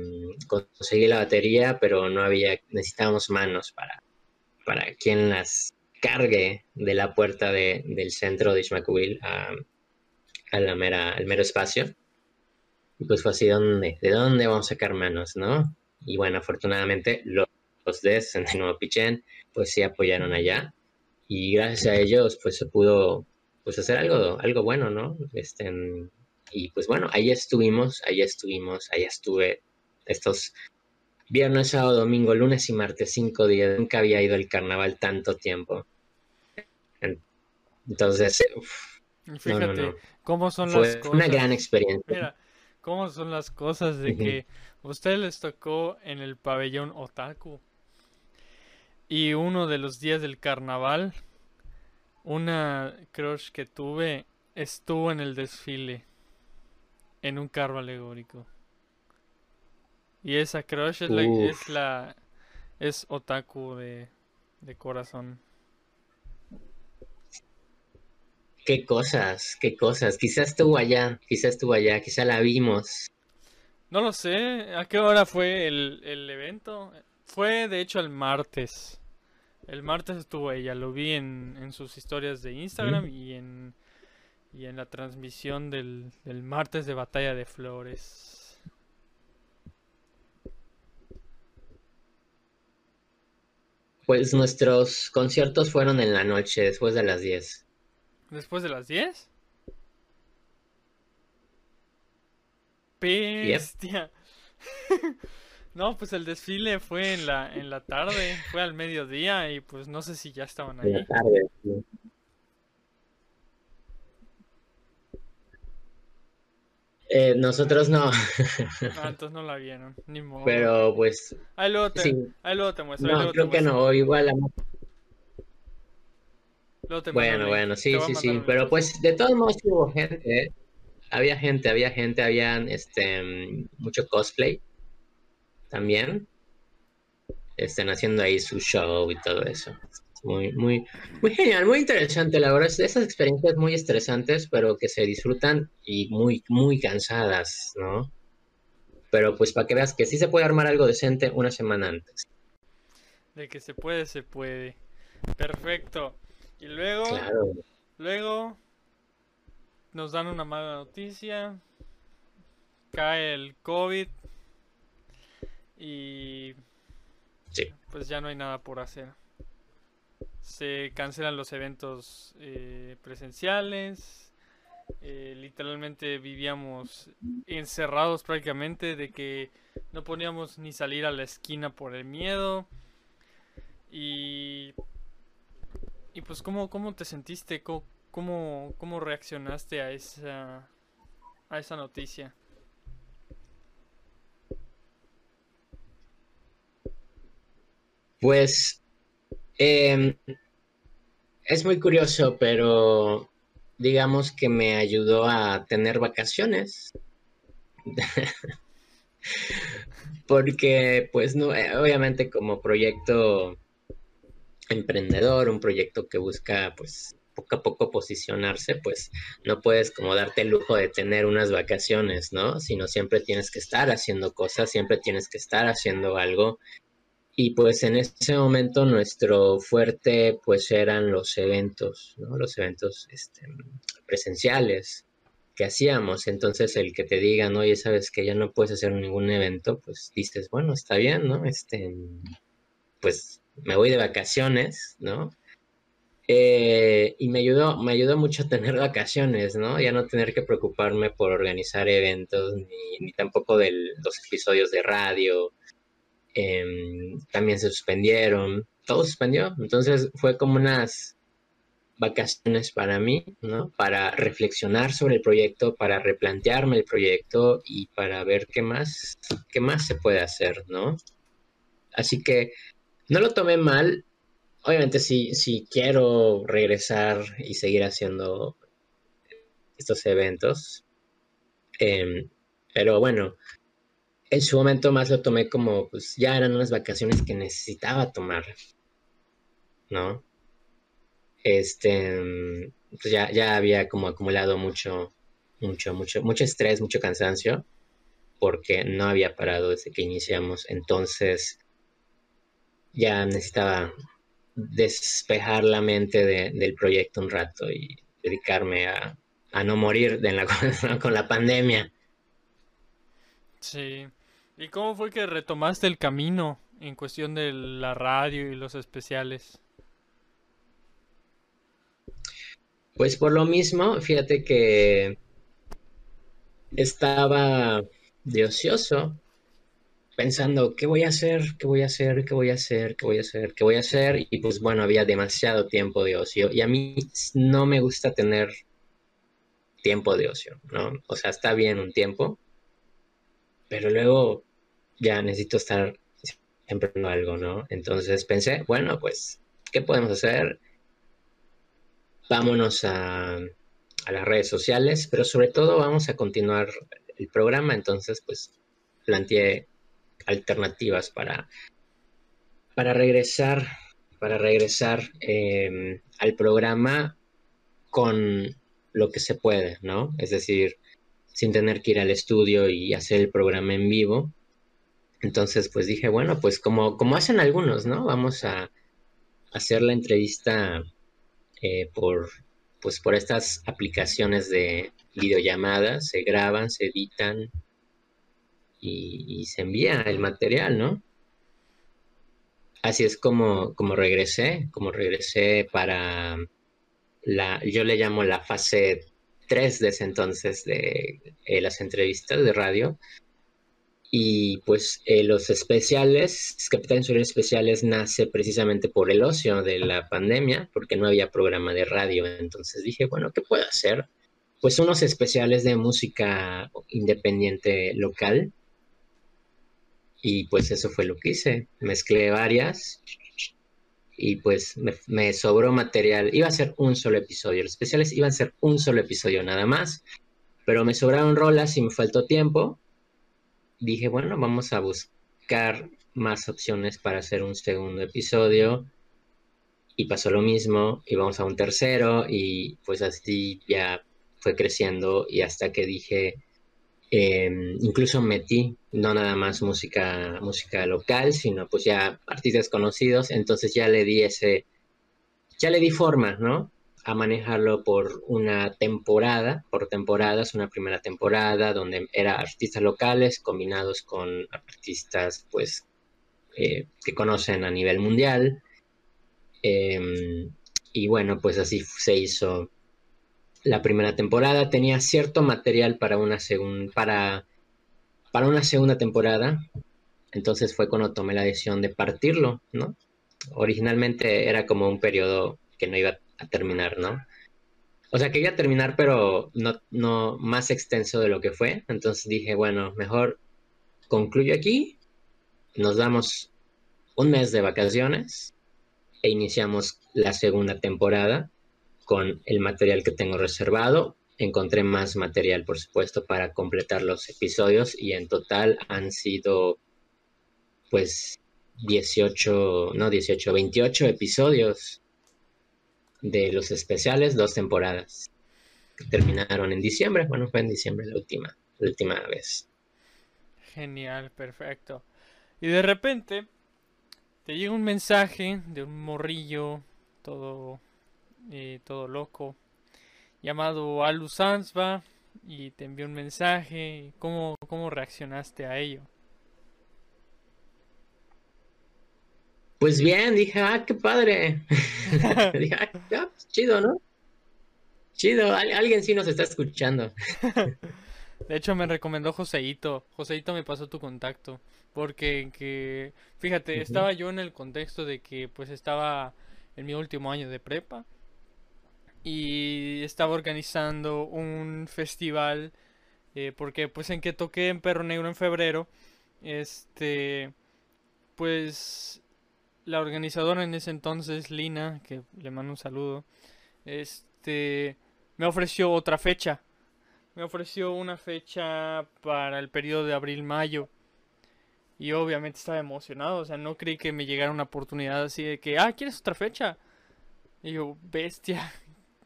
conseguí la batería, pero no había, necesitábamos manos para, para quien las cargue de la puerta de- del centro de Ishmael a, a la mera, al mero espacio. Y pues fue así, ¿dónde, ¿de dónde vamos a sacar manos, no? Y bueno, afortunadamente los, los de 69 Pichen, pues sí apoyaron allá y gracias a ellos pues se pudo pues hacer algo algo bueno no este y pues bueno ahí estuvimos ahí estuvimos ahí estuve estos viernes sábado domingo lunes y martes cinco días nunca había ido al carnaval tanto tiempo En- entonces uf, Y no, fíjate no, no. cómo son las fue una cosas. gran experiencia Mira, cómo son las cosas de Ujú. que a ustedes les tocó en el pabellón Otaku. Y uno de los días del carnaval, una crush que tuve estuvo en el desfile en un carro alegórico. Y esa crush es la, es la es otaku de, de corazón. qué cosas qué cosas quizás estuvo allá quizás estuvo allá quizás la vimos No lo sé, ¿a qué hora fue el, el evento? Fue de hecho el martes. El martes estuvo ella, lo vi en, en sus historias de Instagram y en, y en la transmisión del, del martes de Batalla de Flores. Pues nuestros conciertos fueron en la noche después de las 10 ¿Después de las 10? Bestia. No, pues el desfile fue en la, en la tarde, fue al mediodía y pues no sé si ya estaban en la ahí. tarde sí. Eh, nosotros no, Ah, entonces no la vieron, ni modo. pero pues Ahí luego te, sí. ahí luego te muestro, No, luego te creo que muestro. no, igual. a- Luego te Bueno, bueno, te sí, a sí, sí. Pero pues de todos modos hubo gente, ¿eh? Había gente, había gente, habían este mucho cosplay también. estén haciendo ahí su show y todo eso. Muy, muy, muy genial, muy interesante, la verdad. Esas experiencias muy estresantes, pero que se disfrutan y muy, muy cansadas, ¿no? Pero pues para que veas que sí se puede armar algo decente una semana antes. De que se puede, se puede. Perfecto. Y luego, Claro. luego nos dan una mala noticia. Cae el COVID. Y Sí. pues ya no hay nada por hacer. Se cancelan los eventos eh, presenciales. eh, literalmente vivíamos encerrados prácticamente de que no podíamos ni salir a la esquina por el miedo. Y, y pues ¿cómo, cómo te sentiste? ¿Cómo, cómo, reaccionaste a esa, a esa noticia? Pues em, es muy curioso, pero digamos que me ayudó a tener vacaciones. Porque, pues, no, eh, obviamente como proyecto emprendedor, un proyecto que busca, pues, poco a poco posicionarse, pues, no puedes como darte el lujo de tener unas vacaciones, ¿no? Sino siempre tienes que estar haciendo cosas, siempre tienes que estar haciendo algo. Y pues en ese momento nuestro fuerte pues eran los eventos, ¿no? Los eventos este, presenciales que hacíamos. Entonces el que te digan, oye, sabes que ya no puedes hacer ningún evento, pues dices, bueno, está bien, ¿no? Este, pues me voy de vacaciones, ¿no? Eh, y me ayudó, me ayudó mucho a tener vacaciones, ¿no? Ya no tener que preocuparme por organizar eventos, ni, ni tampoco de los episodios de radio. Em, también se suspendieron, todo suspendió. Entonces fue como unas vacaciones para mí, ¿no? Para reflexionar sobre el proyecto, para replantearme el proyecto y para ver qué más, qué más se puede hacer, ¿no? Así que no lo tomé mal. Obviamente sí, sí quiero regresar y seguir haciendo estos eventos. Em, pero bueno, en su momento más lo tomé como, pues ya eran unas vacaciones que necesitaba tomar, ¿no? Este, pues ya, ya había como acumulado mucho, mucho, mucho, mucho estrés, mucho cansancio, porque no había parado desde que iniciamos. Entonces, ya necesitaba despejar la mente de- del proyecto un rato y dedicarme a, a no morir con la pandemia. Sí. ¿Y cómo fue que retomaste el camino en cuestión de la radio y los especiales? Pues por lo mismo, fíjate que estaba de ocioso pensando, ¿qué voy a hacer? ¿Qué voy a hacer? ¿Qué voy a hacer? ¿Qué voy a hacer? ¿Qué voy a hacer? Y pues bueno, había demasiado tiempo de ocio y a mí no me gusta tener tiempo de ocio, ¿no? O sea, está bien un tiempo, pero luego ya necesito estar siempre algo, ¿no? Entonces pensé, bueno, pues, ¿qué podemos hacer? Vámonos a, a las redes sociales, pero sobre todo vamos a continuar el programa, entonces pues planteé alternativas para, para regresar, para regresar eh, al programa con lo que se puede, ¿no? Es decir, sin tener que ir al estudio y hacer el programa en vivo. Entonces, pues dije, bueno, pues como, como hacen algunos, ¿no? Vamos a hacer la entrevista eh, por, pues por estas aplicaciones de videollamadas, se graban, se editan y, se envía el material, ¿no? Así es como, como regresé, como regresé para la, yo le llamo la fase 3 de ese entonces de eh, las entrevistas de radio. Y pues eh, los especiales, Capitán Insular Especiales nace precisamente por el ocio de la pandemia, porque no había programa de radio. Entonces dije, bueno, ¿qué puedo hacer? Pues unos especiales de música independiente local. Y pues eso fue lo que hice. Mezclé varias y pues me, me, sobró material. Iba a ser un solo episodio. Los especiales iban a ser un solo episodio nada más. Pero me sobraron rolas y me faltó tiempo. Dije, bueno, vamos a buscar más opciones para hacer un segundo episodio y pasó lo mismo y vamos a un tercero y pues así ya fue creciendo y hasta que dije, em, incluso metí no nada más música, música local, sino pues ya artistas conocidos, entonces ya le di ese, ya le di forma, ¿no? A manejarlo por una temporada, por temporadas, una primera temporada donde era artistas locales combinados con artistas pues eh, que conocen a nivel mundial. Em, y bueno, pues así se hizo la primera temporada. Tenía cierto material para una, segun- para, para una segunda temporada. Entonces fue cuando tomé la decisión de partirlo, ¿no? Originalmente era como un periodo que no iba a terminar, ¿no? O sea, que iba a terminar, pero no, no más extenso de lo que fue. Entonces dije, bueno, mejor concluyo aquí, nos damos un mes de vacaciones e iniciamos la segunda temporada con el material que tengo reservado. Encontré más material, por supuesto, para completar los episodios y en total han sido pues 18, no 18, 28 episodios de los especiales, dos temporadas que terminaron en diciembre. Bueno, fue en diciembre la última, la última vez. Genial, perfecto. Y de repente te llega un mensaje de un morrillo todo, eh, todo loco llamado Alu Sansba y te envió un mensaje. ¿Cómo, cómo reaccionaste a ello? Pues bien, dije, ah, qué padre. dije, ah, pues chido, ¿no? Chido, al- alguien sí nos está escuchando. De hecho, me recomendó Joseito. Joseito me pasó tu contacto. Porque, que, fíjate, estaba yo en el contexto de que pues estaba en mi último año de prepa. Y estaba organizando un festival. eh, porque pues en que toqué en Perro Negro en febrero. Este, pues la organizadora en ese entonces, Lina, que le mando un saludo. Este, me ofreció otra fecha. Me ofreció una fecha para el periodo de abril-mayo. Y obviamente estaba emocionado, o sea, no creí que me llegara una oportunidad así de que, ah, ¿quieres otra fecha? Y yo, bestia,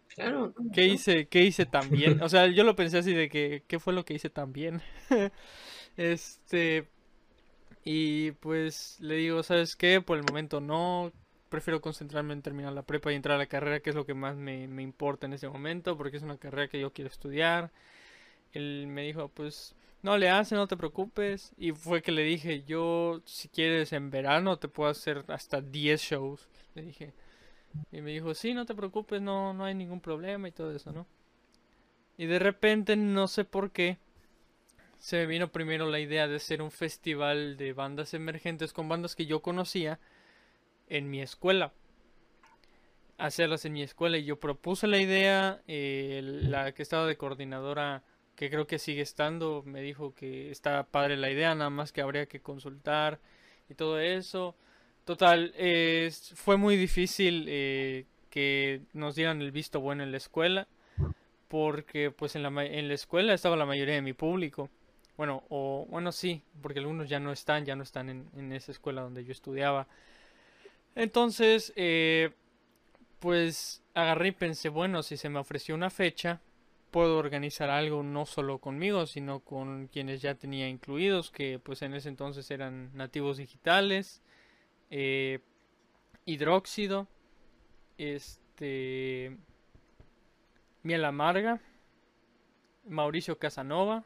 Claro. ¿qué hice, qué hice tan bien? O sea, yo lo pensé así de que, ¿qué fue lo que hice tan bien? Este, y pues le digo, ¿sabes qué? Por el momento no, prefiero concentrarme en terminar la prepa y entrar a la carrera, que es lo que más me, me importa en ese momento, porque es una carrera que yo quiero estudiar. Él me dijo, pues no le hace, no te preocupes. Y fue que le dije, yo si quieres en verano te puedo hacer hasta 10 shows. Le dije. Y me dijo, sí, no te preocupes, no, no hay ningún problema y todo eso, ¿no? Y de repente, no sé por qué, se me vino primero la idea de hacer un festival de bandas emergentes con bandas que yo conocía en mi escuela. Hacerlas en mi escuela y yo propuse la idea, eh, la que estaba de coordinadora, que creo que sigue estando, me dijo que está padre la idea, nada más que habría que consultar y todo eso. Total, eh, fue muy difícil eh, que nos dieran el visto bueno en la escuela, porque pues en la, en la escuela estaba la mayoría de mi público. Bueno, o bueno sí, porque algunos ya no están, ya no están en, en esa escuela donde yo estudiaba. Entonces, eh, pues agarré y pensé, bueno, si se me ofreció una fecha, puedo organizar algo no solo conmigo, sino con quienes ya tenía incluidos, que pues en ese entonces eran nativos digitales, eh, hidróxido, este, miel amarga, Mauricio Casanova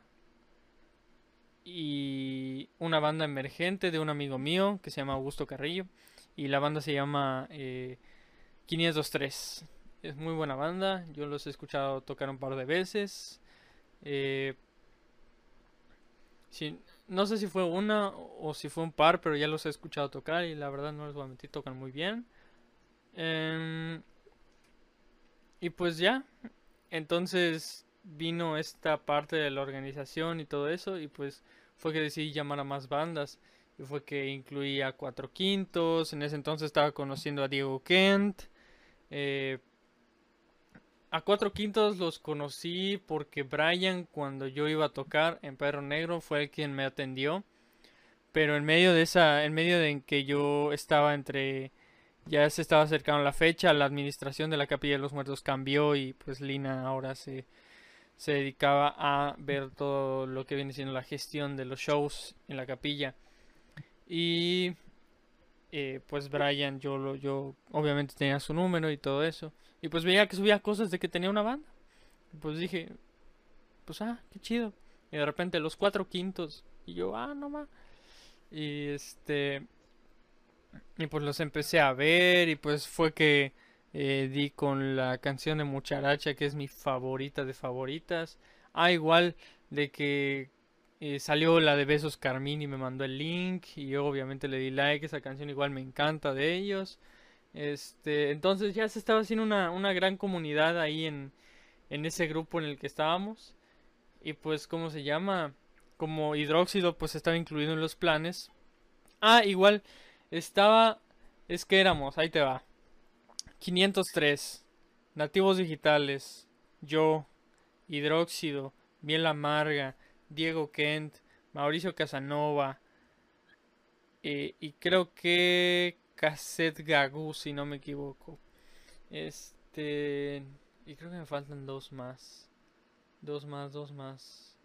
y una banda emergente de un amigo mío que se llama Augusto Carrillo y la banda se llama eh, 523. Es muy buena banda, yo los he escuchado tocar un par de veces. Eh, no sé si fue una o si fue un par, pero ya los he escuchado tocar y la verdad no les voy a mentir, tocan muy bien. Em, y pues ya, entonces vino esta parte de la organización y todo eso y pues fue que decidí llamar a más bandas y fue que incluí a Cuatro Quintos, en ese entonces estaba conociendo a Diego Kent. eh, a Cuatro Quintos los conocí porque Brian cuando yo iba a tocar en Perro Negro fue el quien me atendió pero en medio de esa, en medio de en que yo estaba entre, ya se estaba acercando la fecha, la administración de la Capilla de los Muertos cambió y pues Lina ahora se, se dedicaba a ver todo lo que viene siendo la gestión de los shows en la capilla. Y eh, pues Brian, yo, lo, yo obviamente tenía su número y todo eso. Y pues veía que subía cosas de que tenía una banda. Pues dije, pues ah, qué chido. Y de repente los cuatro quintos. Y yo, ah, no más. Y este. Y pues los empecé a ver. Y pues fue que eh, di con la canción de Mucharacha, que es mi favorita de favoritas. Ah, igual de que eh, salió la de Besos Carmín y me mandó el link. Y yo obviamente le di like. Esa canción igual me encanta de ellos. Este, entonces ya se estaba haciendo una, una gran comunidad ahí en, en ese grupo en el que estábamos. Y pues, ¿cómo se llama? Como hidróxido, pues estaba incluido en los planes. Ah, igual, estaba... Es que éramos, ahí te va. 503. Nativos digitales. Yo. Hidróxido. Miel amarga. Diego Kent. Mauricio Casanova. eh, y creo que Cassette Gagú, si no me equivoco. Este... Y creo que me faltan dos más. Dos más, dos más.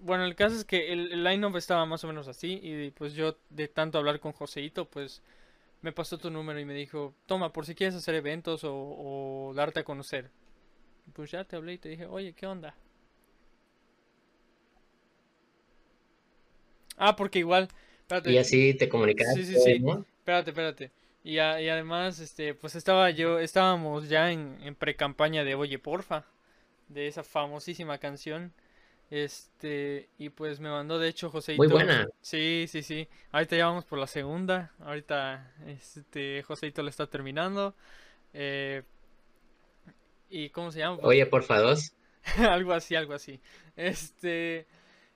Bueno, el caso es que el, el line-up estaba más o menos así. Y pues yo, de tanto hablar con Joseito, pues me pasó tu número y me dijo: Toma, por si quieres hacer eventos o, o darte a conocer. Pues ya te hablé y te dije: Oye, ¿qué onda? Ah, porque igual. espérate. Y así te comunicaste, Sí, sí, sí. ¿no? Espérate, espérate. Y, a- y además, este, pues estaba yo, estábamos ya en, en pre-campaña de Oye Porfa, de esa famosísima canción. Este, y pues me mandó de hecho Joseito. Muy buena. Sí, sí, sí. Ahorita ya vamos por la segunda. Ahorita, este, Joseito la está terminando. Eh, ¿y cómo se llama? Oye, porfa, dos. algo así, algo así. Este,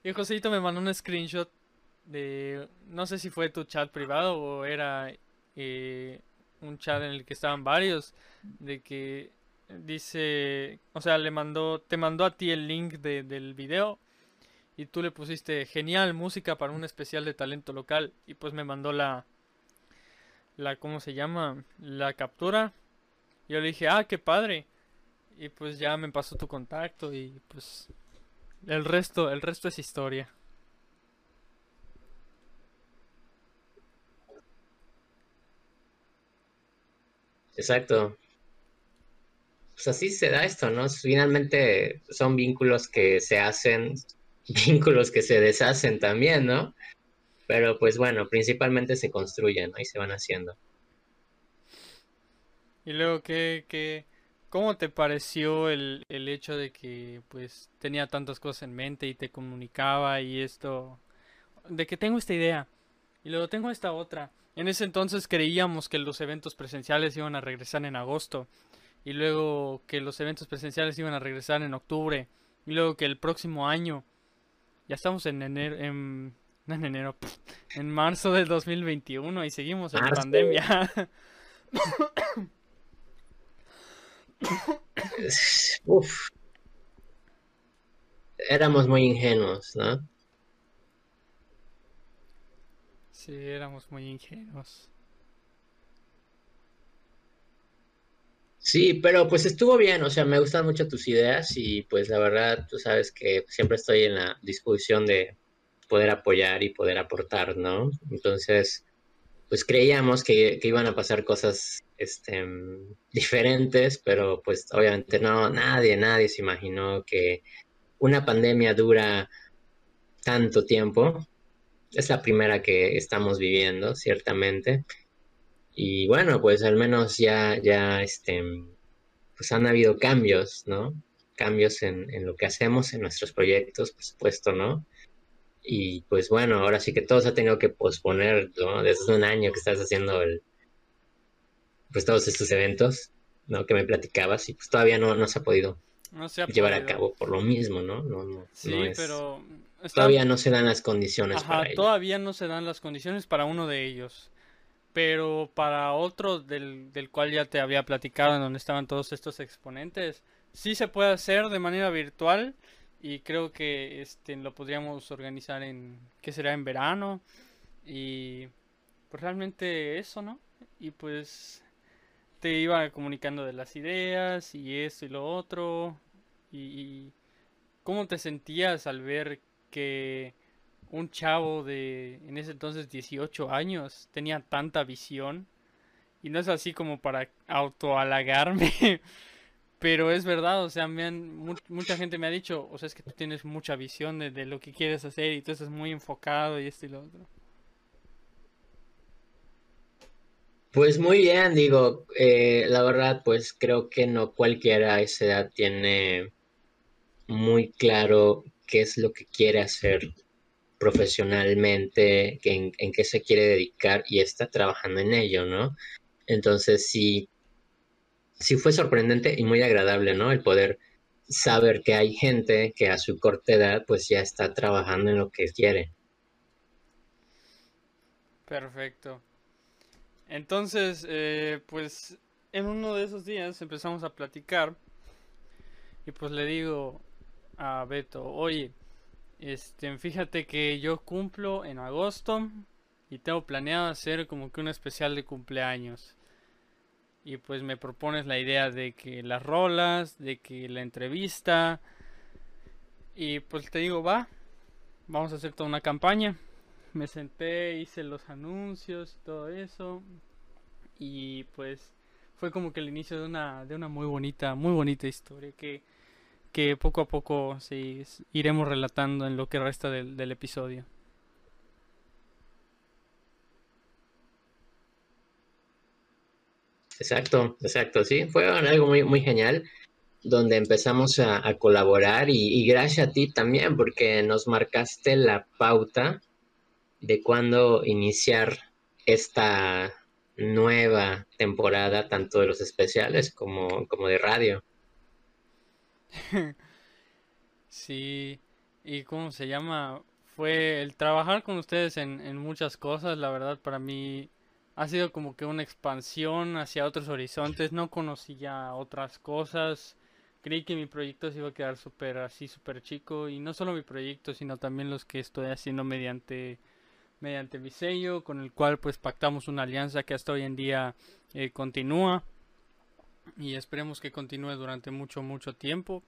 y Joseito me mandó un screenshot de, no sé si fue tu chat privado o era eh, un chat en el que estaban varios, de que dice, o sea, le mandó, te mandó a ti el link de- del video y tú le pusiste genial música para un especial de talento local y pues me mandó la, la, ¿cómo se llama? La captura. Yo le dije, ah, qué padre. Y pues ya me pasó tu contacto y pues el resto, el resto es historia. Exacto. Pues así se da esto, ¿no? Finalmente son vínculos que se hacen, vínculos que se deshacen también, ¿no? Pero pues bueno, principalmente se construyen, ¿no? Y se van haciendo. Y luego, ¿qué, qué, cómo te pareció el, el hecho de que pues tenía tantas cosas en mente y te comunicaba y esto, de que tengo esta idea y luego tengo esta otra? En ese entonces creíamos que los eventos presenciales iban a regresar en agosto y luego que los eventos presenciales iban a regresar en octubre y luego que el próximo año, ya estamos en enero, en, no en enero, en marzo del 2021 y seguimos en Marzo. pandemia. Uf. Éramos muy ingenuos, ¿no? Sí, éramos muy ingenuos. Sí, pero pues estuvo bien, o sea, me gustan mucho tus ideas y pues la verdad, tú sabes que siempre estoy en la disposición de poder apoyar y poder aportar, ¿no? Entonces, pues creíamos que, que iban a pasar cosas este, diferentes, pero pues obviamente no, nadie, nadie se imaginó que una pandemia dura tanto tiempo. Es la primera que estamos viviendo, ciertamente. Y bueno, pues al menos ya, ya, este, pues han habido cambios, ¿no? Cambios en, en lo que hacemos, en nuestros proyectos, por supuesto, ¿no? Y pues bueno, ahora sí que todo se ha tenido que posponer, ¿no? Desde un año que estás haciendo el, pues todos estos eventos, ¿no? Que me platicabas y pues todavía no, no se ha podido No se ha llevar a cabo por lo mismo, ¿no? No, no, Sí, no es- pero está- todavía no se dan las condiciones Ajá, para ello. todavía no se dan las condiciones para uno de ellos. Pero para otro del, del cual ya te había platicado, en donde estaban todos estos exponentes, sí se puede hacer de manera virtual, Y creo que este lo podríamos organizar en, ¿qué será? En verano. Y pues realmente eso, ¿no? Y pues te iba comunicando de las ideas y esto y lo otro. Y, y cómo te sentías al ver que un chavo de en ese entonces 18 años tenía tanta visión. Y no es así como para autohalagarme, pero es verdad, o sea, me han, mu- mucha gente me ha dicho, o sea, es que tú tienes mucha visión de, de lo que quieres hacer y tú estás muy enfocado y esto y lo otro. Pues muy bien, digo, eh, la verdad, pues creo que no cualquiera a esa edad tiene muy claro qué es lo que quiere hacer profesionalmente, que en, qué se quiere dedicar y está trabajando en ello, ¿no? Entonces sí, sí fue sorprendente y muy agradable, ¿no? El poder saber que hay gente que a su corta edad pues ya está trabajando en lo que quiere. Perfecto. Entonces, eh, pues en uno de esos días empezamos a platicar y pues le digo a Beto, oye, este, fíjate que yo cumplo en agosto y tengo planeado hacer como que un especial de cumpleaños. Y pues me propones la idea de que las rolas, de que la entrevista y pues te digo, va, vamos a hacer toda una campaña me senté, hice los anuncios todo eso. Y pues fue como que el inicio de una, de una muy bonita, muy bonita historia que, que poco a poco sí, iremos relatando en lo que resta del, episodio. Exacto, exacto, sí, fue algo muy, muy genial donde empezamos a, a colaborar y, y gracias a ti también porque nos marcaste la pauta de cuándo iniciar esta nueva temporada, tanto de los especiales como, como de radio. Sí, y cómo se llama, fue el trabajar con ustedes en, en muchas cosas, la verdad para mí ha sido como que una expansión hacia otros horizontes, no conocía otras cosas, creí que mi proyecto se iba a quedar súper así, súper chico, y no solo mi proyecto, sino también los que estoy haciendo mediante, mediante mi sello, con el cual pues pactamos una alianza que hasta hoy en día eh, continúa, y esperemos que continúe durante mucho, mucho tiempo.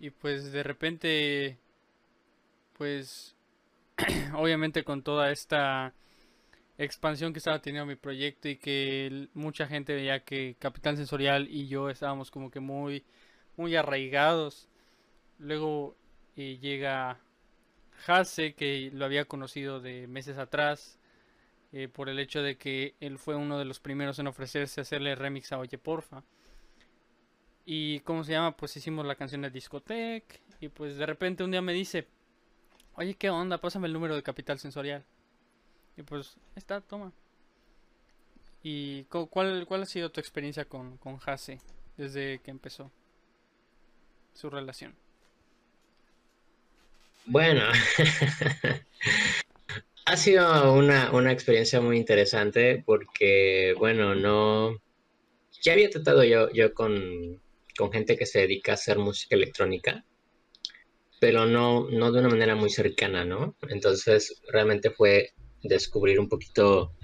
Y pues de repente, pues obviamente con toda esta expansión que estaba teniendo mi proyecto y que mucha gente veía que Capital Sensorial y yo estábamos como que muy, muy arraigados. Luego eh, llega Hase, que lo había conocido de meses atrás, eh, por el hecho de que él fue uno de los primeros en ofrecerse a hacerle remix a Oye Porfa. Y cómo se llama, pues hicimos la canción de Discotech. Y pues de repente un día me dice, oye, ¿qué onda? Pásame el número de Capital Sensorial. Y pues, está, toma. ¿Y cu- cuál, cuál ha sido tu experiencia con, con Hase desde que empezó su relación? Bueno, ha sido una, una experiencia muy interesante porque, bueno, no... Ya había tratado yo, yo con, con gente que se dedica a hacer música electrónica, pero no, no de una manera muy cercana, ¿no? Entonces realmente fue descubrir un poquito,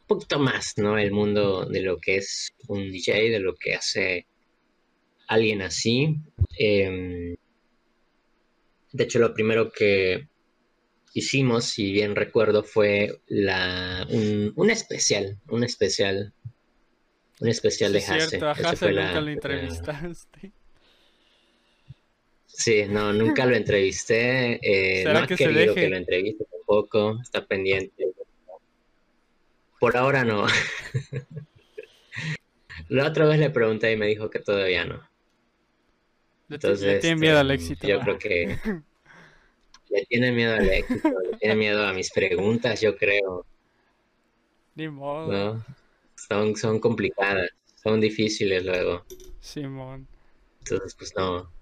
un poquito más, ¿no? El mundo de lo que es un DJ, de lo que hace alguien así. Em, de hecho, lo primero que hicimos, si bien recuerdo, fue la, un, un especial, un especial, un especial Sí, de Hase. cierto, a Hase fue nunca la- lo la- entrevistaste. Sí, no, nunca lo entrevisté. eh, ¿Será no ha que se querido deje? que lo entreviste tampoco. Está pendiente. Por ahora no. La otra vez le pregunté y me dijo que todavía no. Le Entonces, tiene miedo al este, éxito. Yo creo que le tiene miedo al éxito, le tiene miedo a mis preguntas, yo creo, Ni modo. ¿no? Son, son complicadas, son difíciles luego. Simón. Entonces, pues no,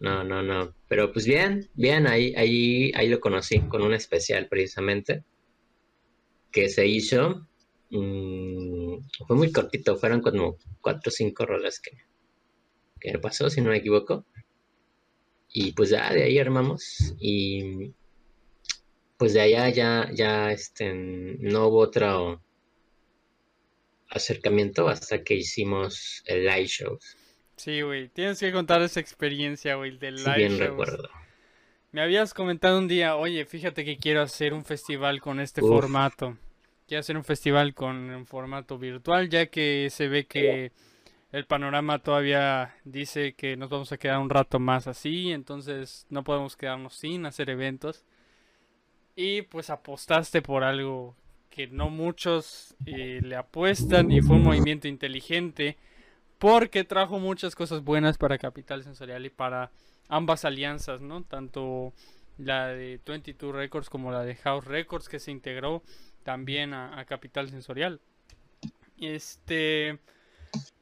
no, no, no. Pero pues bien, bien, ahí, ahí, ahí lo conocí con un especial precisamente que se hizo. mm, fue muy cortito, fueron como cuatro o cinco rolas que, que pasó, si no me equivoco. Y pues ya de ahí armamos y pues de allá ya, ya este, no hubo otro acercamiento hasta que hicimos el live shows, Sí, güey, tienes que contar esa experiencia, güey, del live bien shows. recuerdo. Me habías comentado un día, oye, fíjate que quiero hacer un festival con este Uf. formato. Quiero hacer un festival con un formato virtual, ya que se ve que el panorama todavía dice que nos vamos a quedar un rato más así, entonces no podemos quedarnos sin hacer eventos. Y pues apostaste por algo que no muchos eh, le apuestan y fue un movimiento inteligente porque trajo muchas cosas buenas para Capital Sensorial y para ambas alianzas, ¿no? Tanto la de 22 Records como la de House Records que se integró también a, a Capital Sensorial. Este,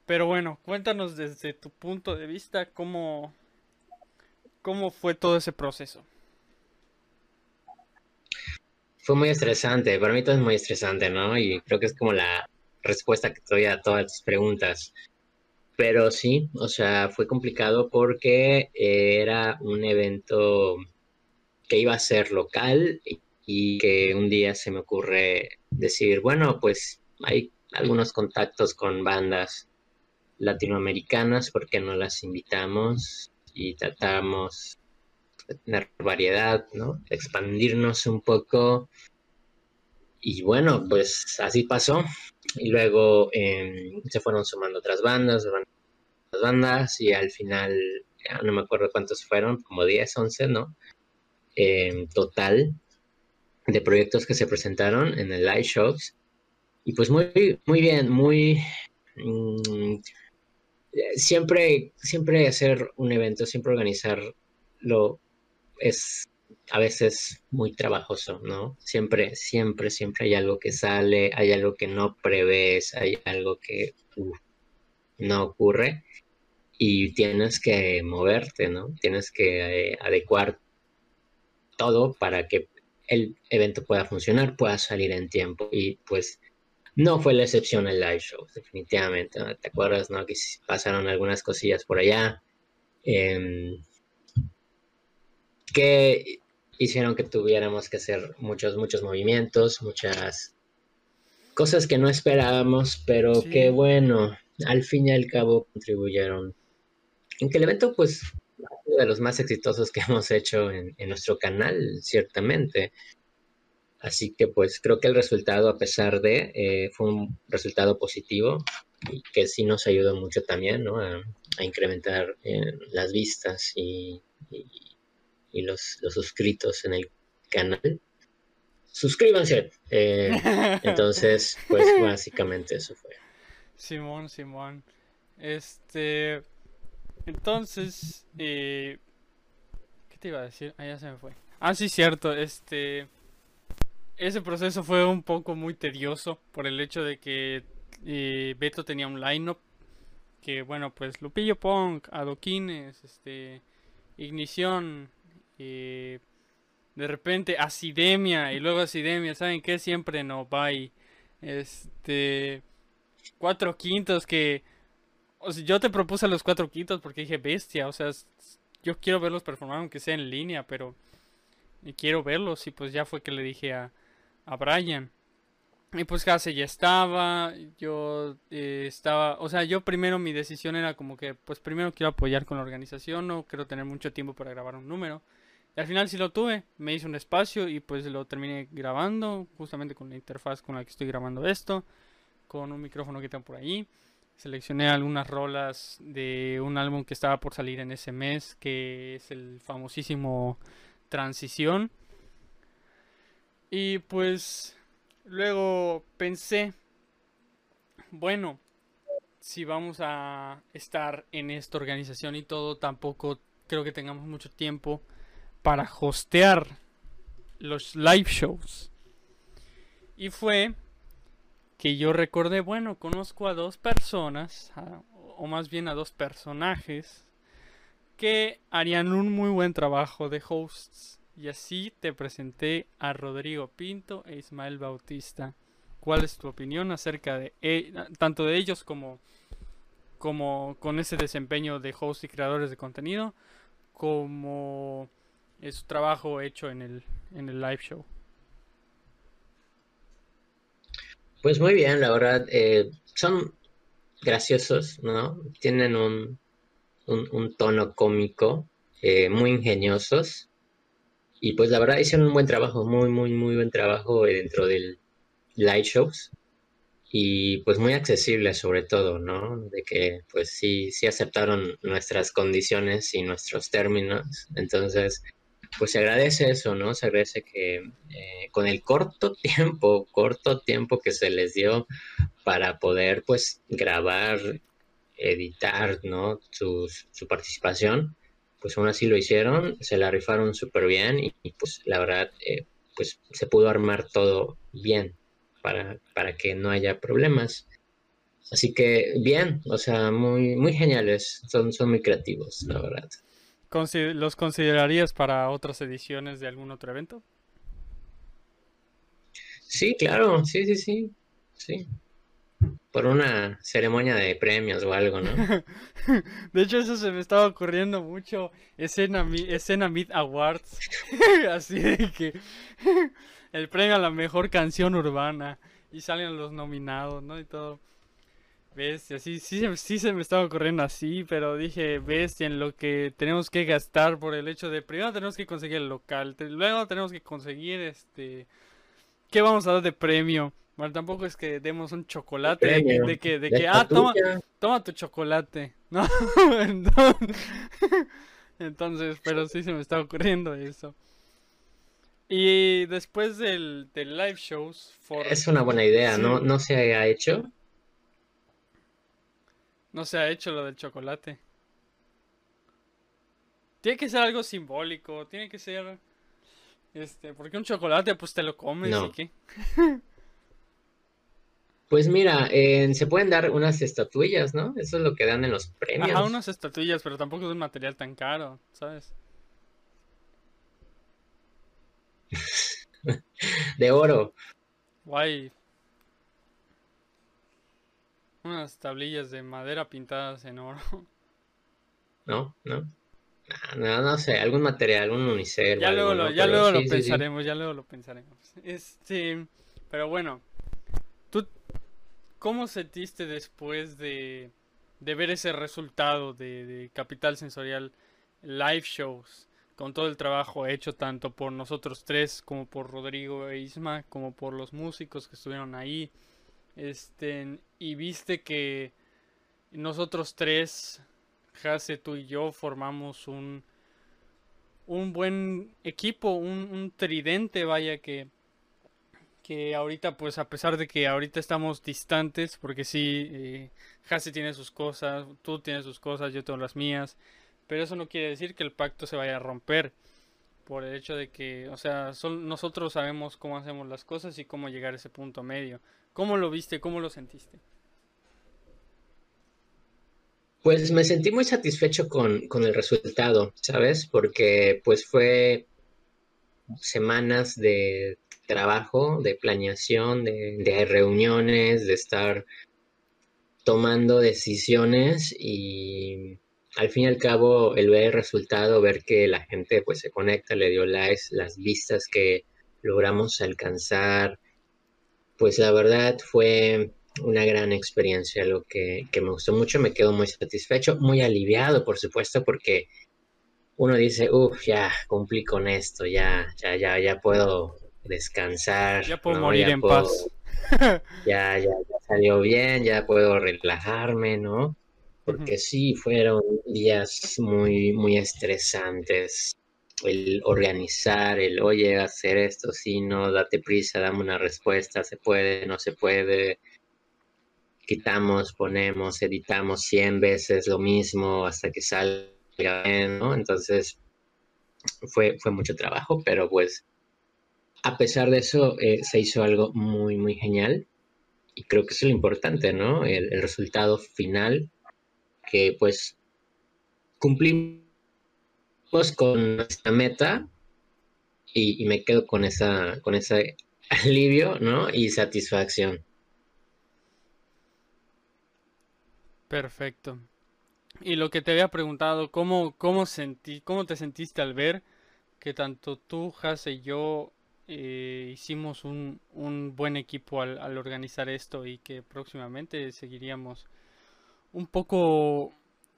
pero bueno, cuéntanos desde tu punto de vista cómo, cómo fue todo ese proceso. Fue muy estresante, para mí todo es muy estresante, ¿no? Y creo que es como la respuesta que doy a todas tus preguntas. Pero sí, o sea, fue complicado porque eh, era un evento que iba a ser local y que un día se me ocurre decir, bueno, pues hay algunos contactos con bandas latinoamericanas, ¿por qué no las invitamos? Y tratamos de tener variedad, ¿no? Expandirnos un poco. Y bueno, pues así pasó. Y luego eh, se fueron sumando otras bandas, otras bandas, y al final, no me acuerdo cuántos fueron, como 10, 11, ¿no? En total de proyectos que se presentaron en el live shows. Y pues muy, muy bien, muy... mm, siempre, siempre hacer un evento, siempre organizarlo es a veces muy trabajoso, ¿no? Siempre, siempre, siempre hay algo que sale, hay algo que no prevés, hay algo que no ocurre y tienes que moverte, ¿no? Tienes que eh, adecuar todo para que el evento pueda funcionar, pueda salir en tiempo y pues no fue la excepción el live show, definitivamente. ¿no? ¿Te acuerdas, no? Que pasaron algunas cosillas por allá em, que hicieron que tuviéramos que hacer muchos, muchos movimientos, muchas cosas que no esperábamos, pero Sí. que bueno, al fin y al cabo contribuyeron en que el evento pues sido de los más exitosos que hemos hecho en, en nuestro canal, ciertamente. Así que pues creo que el resultado, a pesar de, eh, fue un resultado positivo y que sí nos ayudó mucho también, ¿no? A, a incrementar eh, las vistas y, y- y los, los suscritos en el canal. Suscríbanse. Eh, entonces, pues básicamente eso fue. Simón, Simón. Este. Entonces. Eh, ¿Qué te iba a decir? Ah, ya se me fue. Ah, sí, cierto. Este. Ese proceso fue un poco muy tedioso por el hecho de que eh, Beto tenía un lineup que, bueno, pues Lupillo Punk, Adoquines, este. Ignición. eh, de repente Acidemia y luego Acidemia, ¿saben qué? Siempre no va Este cuatro quintos que o sea, yo te propuse los cuatro quintos porque dije bestia, o sea, yo quiero verlos performar aunque sea en línea, pero quiero verlos y pues ya fue que le dije a, a Brian. Y pues Hase ya estaba, yo eh, estaba, o sea, yo primero mi decisión era como que pues primero quiero apoyar con la organización, no quiero tener mucho tiempo para grabar un número. Y al final sí lo tuve, me hice un espacio y pues lo terminé grabando, justamente con la interfaz con la que estoy grabando esto con un micrófono que tengo por ahí. Seleccioné algunas rolas de un álbum que estaba por salir en ese mes, que es el famosísimo Transición. Y pues luego pensé, bueno, si vamos a estar en esta organización y todo, tampoco creo que tengamos mucho tiempo para hostear los live shows. Y fue que yo recordé, bueno, conozco a dos personas, o más bien a dos personajes, que harían un muy buen trabajo de hosts. Y así te presenté a Rodrigo Pinto e Ismael Bautista. ¿Cuál es tu opinión acerca de e- tanto de ellos como, como con ese desempeño de host y creadores de contenido? como su trabajo hecho en el, en el live show. Pues muy bien, la verdad, eh, son graciosos, ¿no? Tienen un, un, un tono cómico, eh, muy ingeniosos. Y pues la verdad hicieron un buen trabajo, muy, muy, muy buen trabajo eh, dentro del live shows. Y pues muy accesible sobre todo, ¿no? De que pues sí, sí aceptaron nuestras condiciones y nuestros términos. Entonces, pues se agradece eso, ¿no? Se agradece que eh, con el corto tiempo, corto tiempo que se les dio para poder pues grabar, editar, ¿no? Su, su participación, pues aún así lo hicieron, se la rifaron súper bien y, y, pues la verdad, eh, pues se pudo armar todo bien para, para que no haya problemas. Así que bien, o sea, muy, muy geniales, son, son muy creativos, la verdad. ¿Los considerarías para otras ediciones de algún otro evento? Sí, claro, sí, sí, sí, sí. Por una ceremonia de premios o algo, ¿no? De hecho, eso se me estaba ocurriendo mucho. Escena, escena Mid Awards. Así de que el premio a la mejor canción urbana. Y salen los nominados, ¿no? Y todo. Bestia, sí, sí, sí se me estaba ocurriendo así, pero dije, bestia, en lo que tenemos que gastar por el hecho de primero tenemos que conseguir el local, luego tenemos que conseguir este, ¿qué vamos a dar de premio? Bueno, tampoco es que demos un chocolate de que, Premio, de que, de la que, ah, toma, toma tu chocolate, ¿no? Entonces, entonces, pero sí se me está ocurriendo eso. Y después del, del live shows, for- Es una buena idea, ¿no? No se ha hecho. no se ha hecho lo del chocolate. Tiene que ser algo simbólico, tiene que ser, este, porque un chocolate pues te lo comes No. y qué. Pues mira, eh, se pueden dar unas estatuillas, ¿no? Eso es lo que dan en los premios. Ajá, unas estatuillas, pero tampoco es un material tan caro, ¿sabes? De oro. Guay. Unas tablillas de madera pintadas en oro. ¿No? ¿No? Ah, No, no sé, algún material, un unicel Ya luego algo, lo, ¿no? ya Pero luego lo sí, sí, sí. pensaremos, ya luego lo pensaremos. Este, pero bueno, ¿tú cómo sentiste después de, de ver ese resultado de, Capital Sensorial live shows con todo el trabajo hecho tanto por nosotros tres como por Rodrigo e Isma, como por los músicos que estuvieron ahí? Este, y viste que nosotros tres, Jase, tú y yo, formamos un, un buen equipo, un tridente, vaya que, que ahorita, pues a pesar de que ahorita estamos distantes, porque sí, eh, tiene sus cosas, tú tienes sus cosas, yo tengo las mías, pero eso no quiere decir que el pacto se vaya a romper por el hecho de que, o sea, nosotros sabemos cómo hacemos las cosas y cómo llegar a ese punto medio. ¿Cómo lo viste? ¿Cómo lo sentiste? Pues me sentí muy satisfecho con, con el resultado, ¿sabes? Porque pues fue semanas de trabajo, de planeación, de, reuniones, de estar tomando decisiones y al fin y al cabo el ver el resultado, ver que la gente pues se conecta, le dio likes, las vistas que logramos alcanzar, pues la verdad fue una gran experiencia, lo que, que me gustó mucho, me quedo muy satisfecho, muy aliviado, por supuesto, porque uno dice, uff, ya cumplí con esto, ya, ya, ya, ya puedo descansar, Ya puedo ¿no? morir Ya en puedo- paz. ya, ya, ya salió bien, ya puedo relajarme, ¿no? Porque sí, fueron días muy, muy estresantes. El organizar, el, oye, hacer esto, sí, no, date prisa, dame una respuesta, se puede, no se puede. Quitamos, ponemos, editamos 100 veces lo mismo hasta que salga bien, ¿no? Entonces, fue, fue mucho trabajo, pero pues, a pesar de eso, eh, se hizo algo muy, muy genial. Y creo que es lo importante, ¿no? El, resultado final, que pues cumplimos con nuestra meta y, y me quedo con esa, con ese alivio, ¿no? Y satisfacción. Perfecto. Y lo que te había preguntado, ¿cómo, cómo, sentí, cómo te sentiste al ver que tanto tú, Hase y yo eh, hicimos un, un buen equipo al, al organizar esto y que próximamente seguiríamos un poco,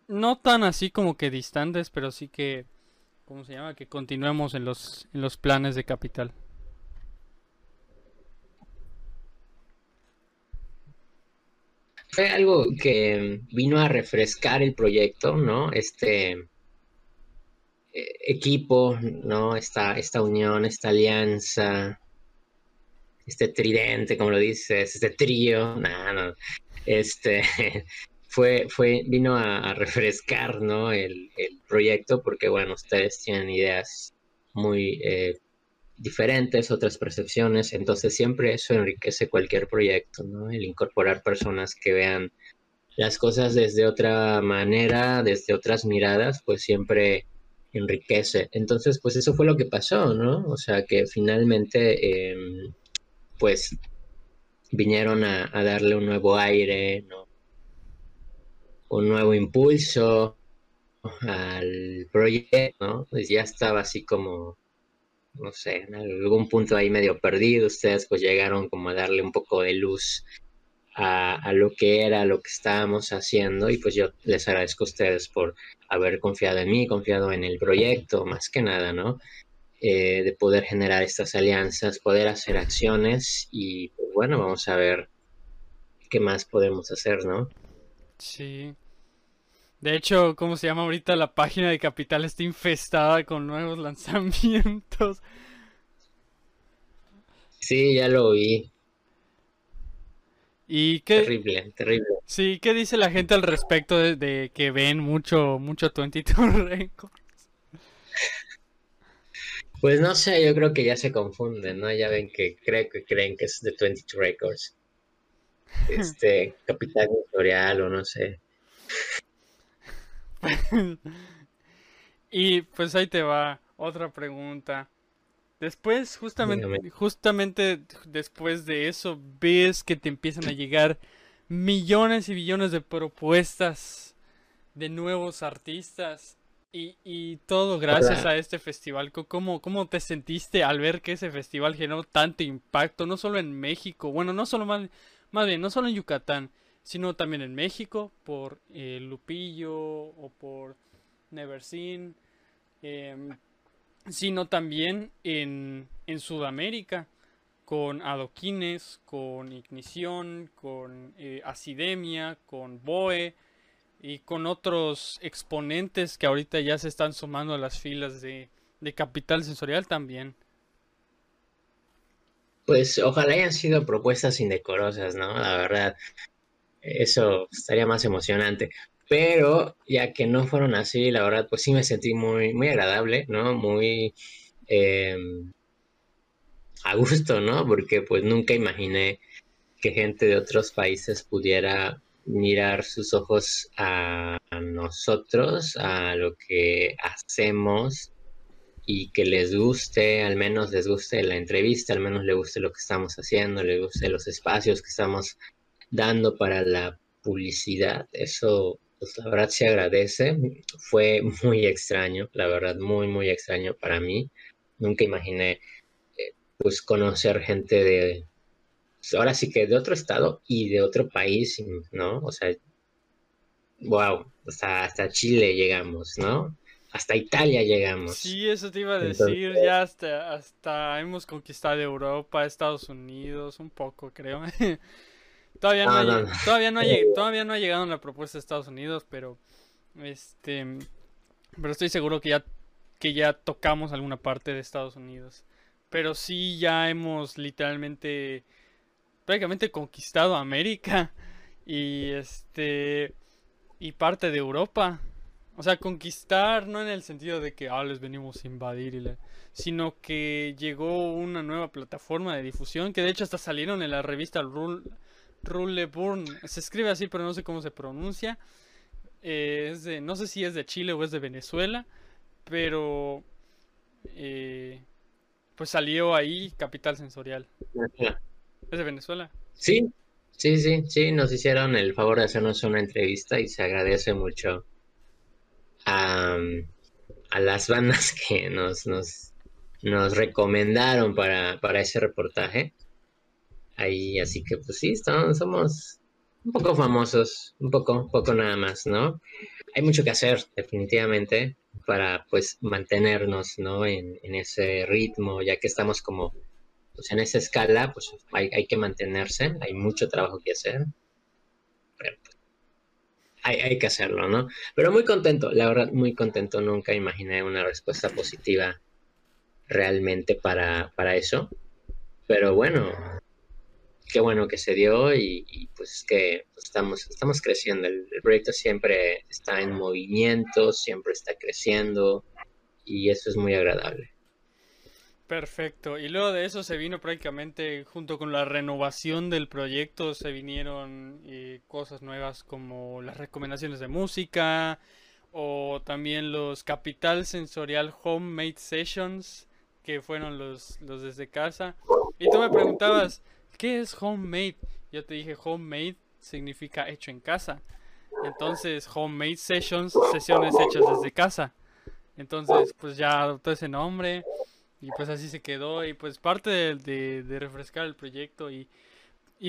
no tan así como que distantes, pero sí que, ¿cómo se llama? Que continuemos en los, en los planes de capital. Fue algo que vino a refrescar el proyecto, ¿no? Este equipo, ¿no? Esta, esta unión, esta alianza, este tridente, como lo dices, este trío, no, no, este, fue, fue, vino a, a refrescar, ¿no? El, el, proyecto, porque, bueno, ustedes tienen ideas muy eh, diferentes, otras percepciones, entonces siempre eso enriquece cualquier proyecto, ¿no? El incorporar personas que vean las cosas desde otra manera, desde otras miradas, pues siempre enriquece. Entonces, pues eso fue lo que pasó, ¿no? O sea, que finalmente, eh, pues, vinieron a, a, darle un nuevo aire, ¿no? Un nuevo impulso al proyecto, ¿no? Pues ya estaba así como no sé, en algún punto ahí medio perdido, ustedes pues llegaron como a darle un poco de luz a, a, lo que era, lo que estábamos haciendo y pues yo les agradezco a ustedes por haber confiado en mí, confiado en el proyecto, más que nada, ¿no? Eh, de poder generar estas alianzas, poder hacer acciones y pues bueno, vamos a ver qué más podemos hacer, ¿no? Sí. De hecho, ¿cómo se llama ahorita? La página de Capital está infestada con nuevos lanzamientos. Sí, ya lo vi. ¿Y qué? Terrible, terrible. Sí, ¿qué dice la gente al respecto de, de que ven mucho, mucho 22 Records? Pues no sé, yo creo que ya se confunden, ¿no? Ya ven que creo que creen que es de 22 Records. Este, Capital Editorial o no sé. y pues ahí te va otra pregunta. Después, justamente, justamente después de eso, ves que te empiezan a llegar millones y billones de propuestas de nuevos artistas y, y todo gracias a este festival. ¿Cómo, ¿Cómo te sentiste al ver que ese festival generó tanto impacto, no solo en México, bueno, no solo más, más bien, no solo en Yucatán, sino también en México por eh, Lupillo o por Never Seen, eh, sino también en, en, Sudamérica con Adoquines, con Ignición, con eh, Acidemia, con Boe y con otros exponentes que ahorita ya se están sumando a las filas de, de Capital Sensorial también. Pues ojalá hayan sido propuestas indecorosas, ¿no? La verdad, eso estaría más emocionante. Pero ya que no fueron así, la verdad, pues sí me sentí muy, muy agradable, ¿no? Muy eh, a gusto, ¿no? Porque pues nunca imaginé que gente de otros países pudiera mirar sus ojos a, a nosotros, a lo que hacemos y que les guste, al menos les guste la entrevista, al menos les guste lo que estamos haciendo, les guste los espacios que estamos dando para la publicidad. Eso, pues la verdad se agradece. Fue muy extraño, la verdad, muy, muy extraño para mí. Nunca imaginé, eh, pues, conocer gente de, ahora sí que de otro estado y de otro país, ¿no? O sea, wow, hasta, hasta Chile llegamos, ¿no? Hasta Italia llegamos. Sí, eso te iba a decir, Entonces, ya hasta, hasta hemos conquistado Europa, Estados Unidos, un poco creo. todavía, no, no, ha, no, todavía, no ha, todavía no ha llegado la propuesta de Estados Unidos, pero este pero estoy seguro que ya que ya tocamos alguna parte de Estados Unidos. Pero sí ya hemos literalmente prácticamente conquistado América y este y parte de Europa. O sea, conquistar no en el sentido de que ah, les venimos a invadir, y le... sino que llegó una nueva plataforma de difusión que de hecho hasta salieron en la revista Rule, Rule Burn. Se escribe así, pero no sé cómo se pronuncia. Eh, es de, no sé si es de Chile o es de Venezuela, pero eh, pues salió ahí Capital Sensorial. ¿Es de Venezuela? Sí, sí, sí, sí, nos hicieron el favor de hacernos una entrevista y se agradece mucho a, a las bandas que nos, nos, nos recomendaron para, para ese reportaje. Ahí, así que pues sí, estamos, somos un poco famosos, un poco, poco nada más, ¿no? Hay mucho que hacer, definitivamente, para pues mantenernos, ¿no? En, en ese ritmo, ya que estamos como, pues en esa escala, pues hay, hay que mantenerse, hay mucho trabajo que hacer. Pero, pues, hay, hay que hacerlo, ¿no? Pero muy contento, la verdad, muy contento. Nunca imaginé una respuesta positiva realmente para, para eso. Pero bueno, qué bueno que se dio y, y pues que estamos, estamos creciendo. El, el proyecto siempre está en movimiento, siempre está creciendo y eso es muy agradable. Perfecto. Y luego de eso se vino prácticamente, junto con la renovación del proyecto, se vinieron eh, cosas nuevas como las recomendaciones de música o también los Capital Sensorial Homemade Sessions, que fueron los, los desde casa. Y tú me preguntabas, ¿qué es homemade? Yo te dije, homemade significa hecho en casa. Entonces, homemade sessions, sesiones hechas desde casa. Entonces, pues ya adoptó ese nombre. Y pues así se quedó y pues parte de, refrescar el proyecto y,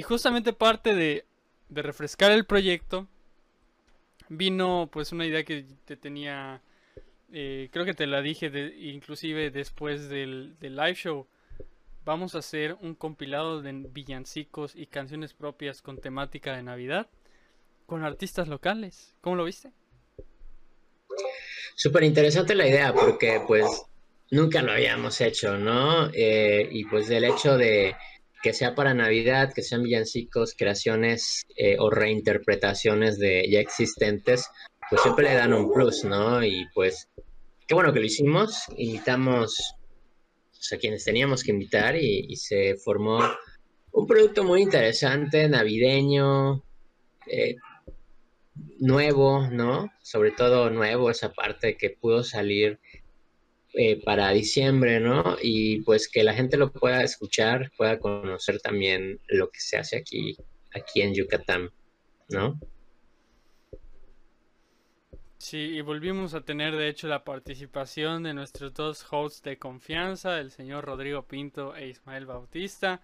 justamente parte de, refrescar el proyecto vino pues una idea que te tenía, eh, creo que te la dije inclusive después del live show. Vamos a hacer un compilado de villancicos y canciones propias con temática de Navidad con artistas locales. ¿Cómo lo viste? Súper interesante la idea porque pues nunca lo habíamos hecho, ¿no? Eh, y pues el hecho de que sea para Navidad, que sean villancicos, creaciones eh, o reinterpretaciones de ya existentes, pues siempre le dan un plus, ¿no? Y pues qué bueno que lo hicimos, invitamos pues, a quienes teníamos que invitar y, se formó un producto muy interesante, navideño, eh, nuevo, ¿no? Sobre todo nuevo, esa parte que pudo salir eh, para diciembre, ¿no? Y pues que la gente lo pueda escuchar, pueda conocer también lo que se hace aquí, aquí en Yucatán, ¿no? Sí, y volvimos a tener de hecho la participación de nuestros dos hosts de confianza, el señor Rodrigo Pinto e Ismael Bautista.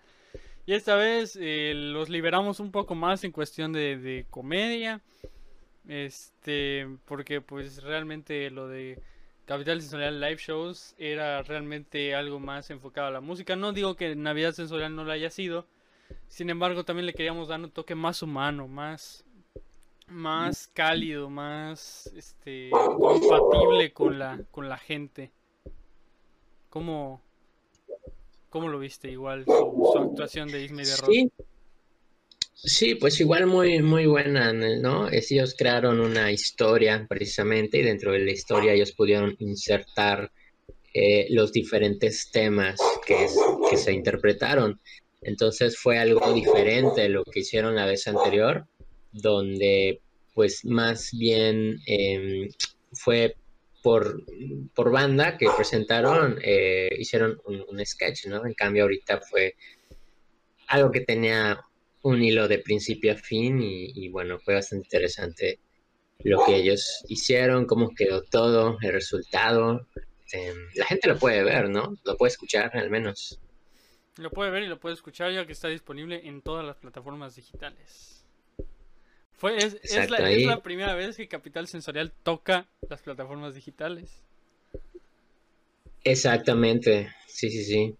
Y esta vez eh, los liberamos un poco más en cuestión de, de comedia. Este, porque pues realmente lo de Capital Sensorial Live Shows era realmente algo más enfocado a la música. No digo que Navidad Sensorial no lo haya sido. Sin embargo, también le queríamos dar un toque más humano, más más cálido, más este compatible con la con la gente. ¿Cómo cómo lo viste igual su, su actuación de Ismael de Rod? Sí, sí, pues igual muy, muy buena, ¿no? Es- Ellos crearon una historia precisamente y dentro de la historia ellos pudieron insertar eh, los diferentes temas que, es- que se interpretaron. Entonces fue algo diferente de lo que hicieron la vez anterior, donde pues más bien em, fue por, por banda que presentaron, eh, hicieron un, sketch, ¿no? En cambio ahorita fue algo que tenía un hilo de principio a fin y, bueno, fue bastante interesante lo que ellos hicieron, cómo quedó todo, el resultado. Eh, la gente lo puede ver, ¿no? Lo puede escuchar al menos. Lo puede ver y lo puede escuchar ya que está disponible en todas las plataformas digitales. Fue, es, es la, es ahí- la primera vez que Capital Sensorial toca las plataformas digitales. Exactamente, sí, sí, sí.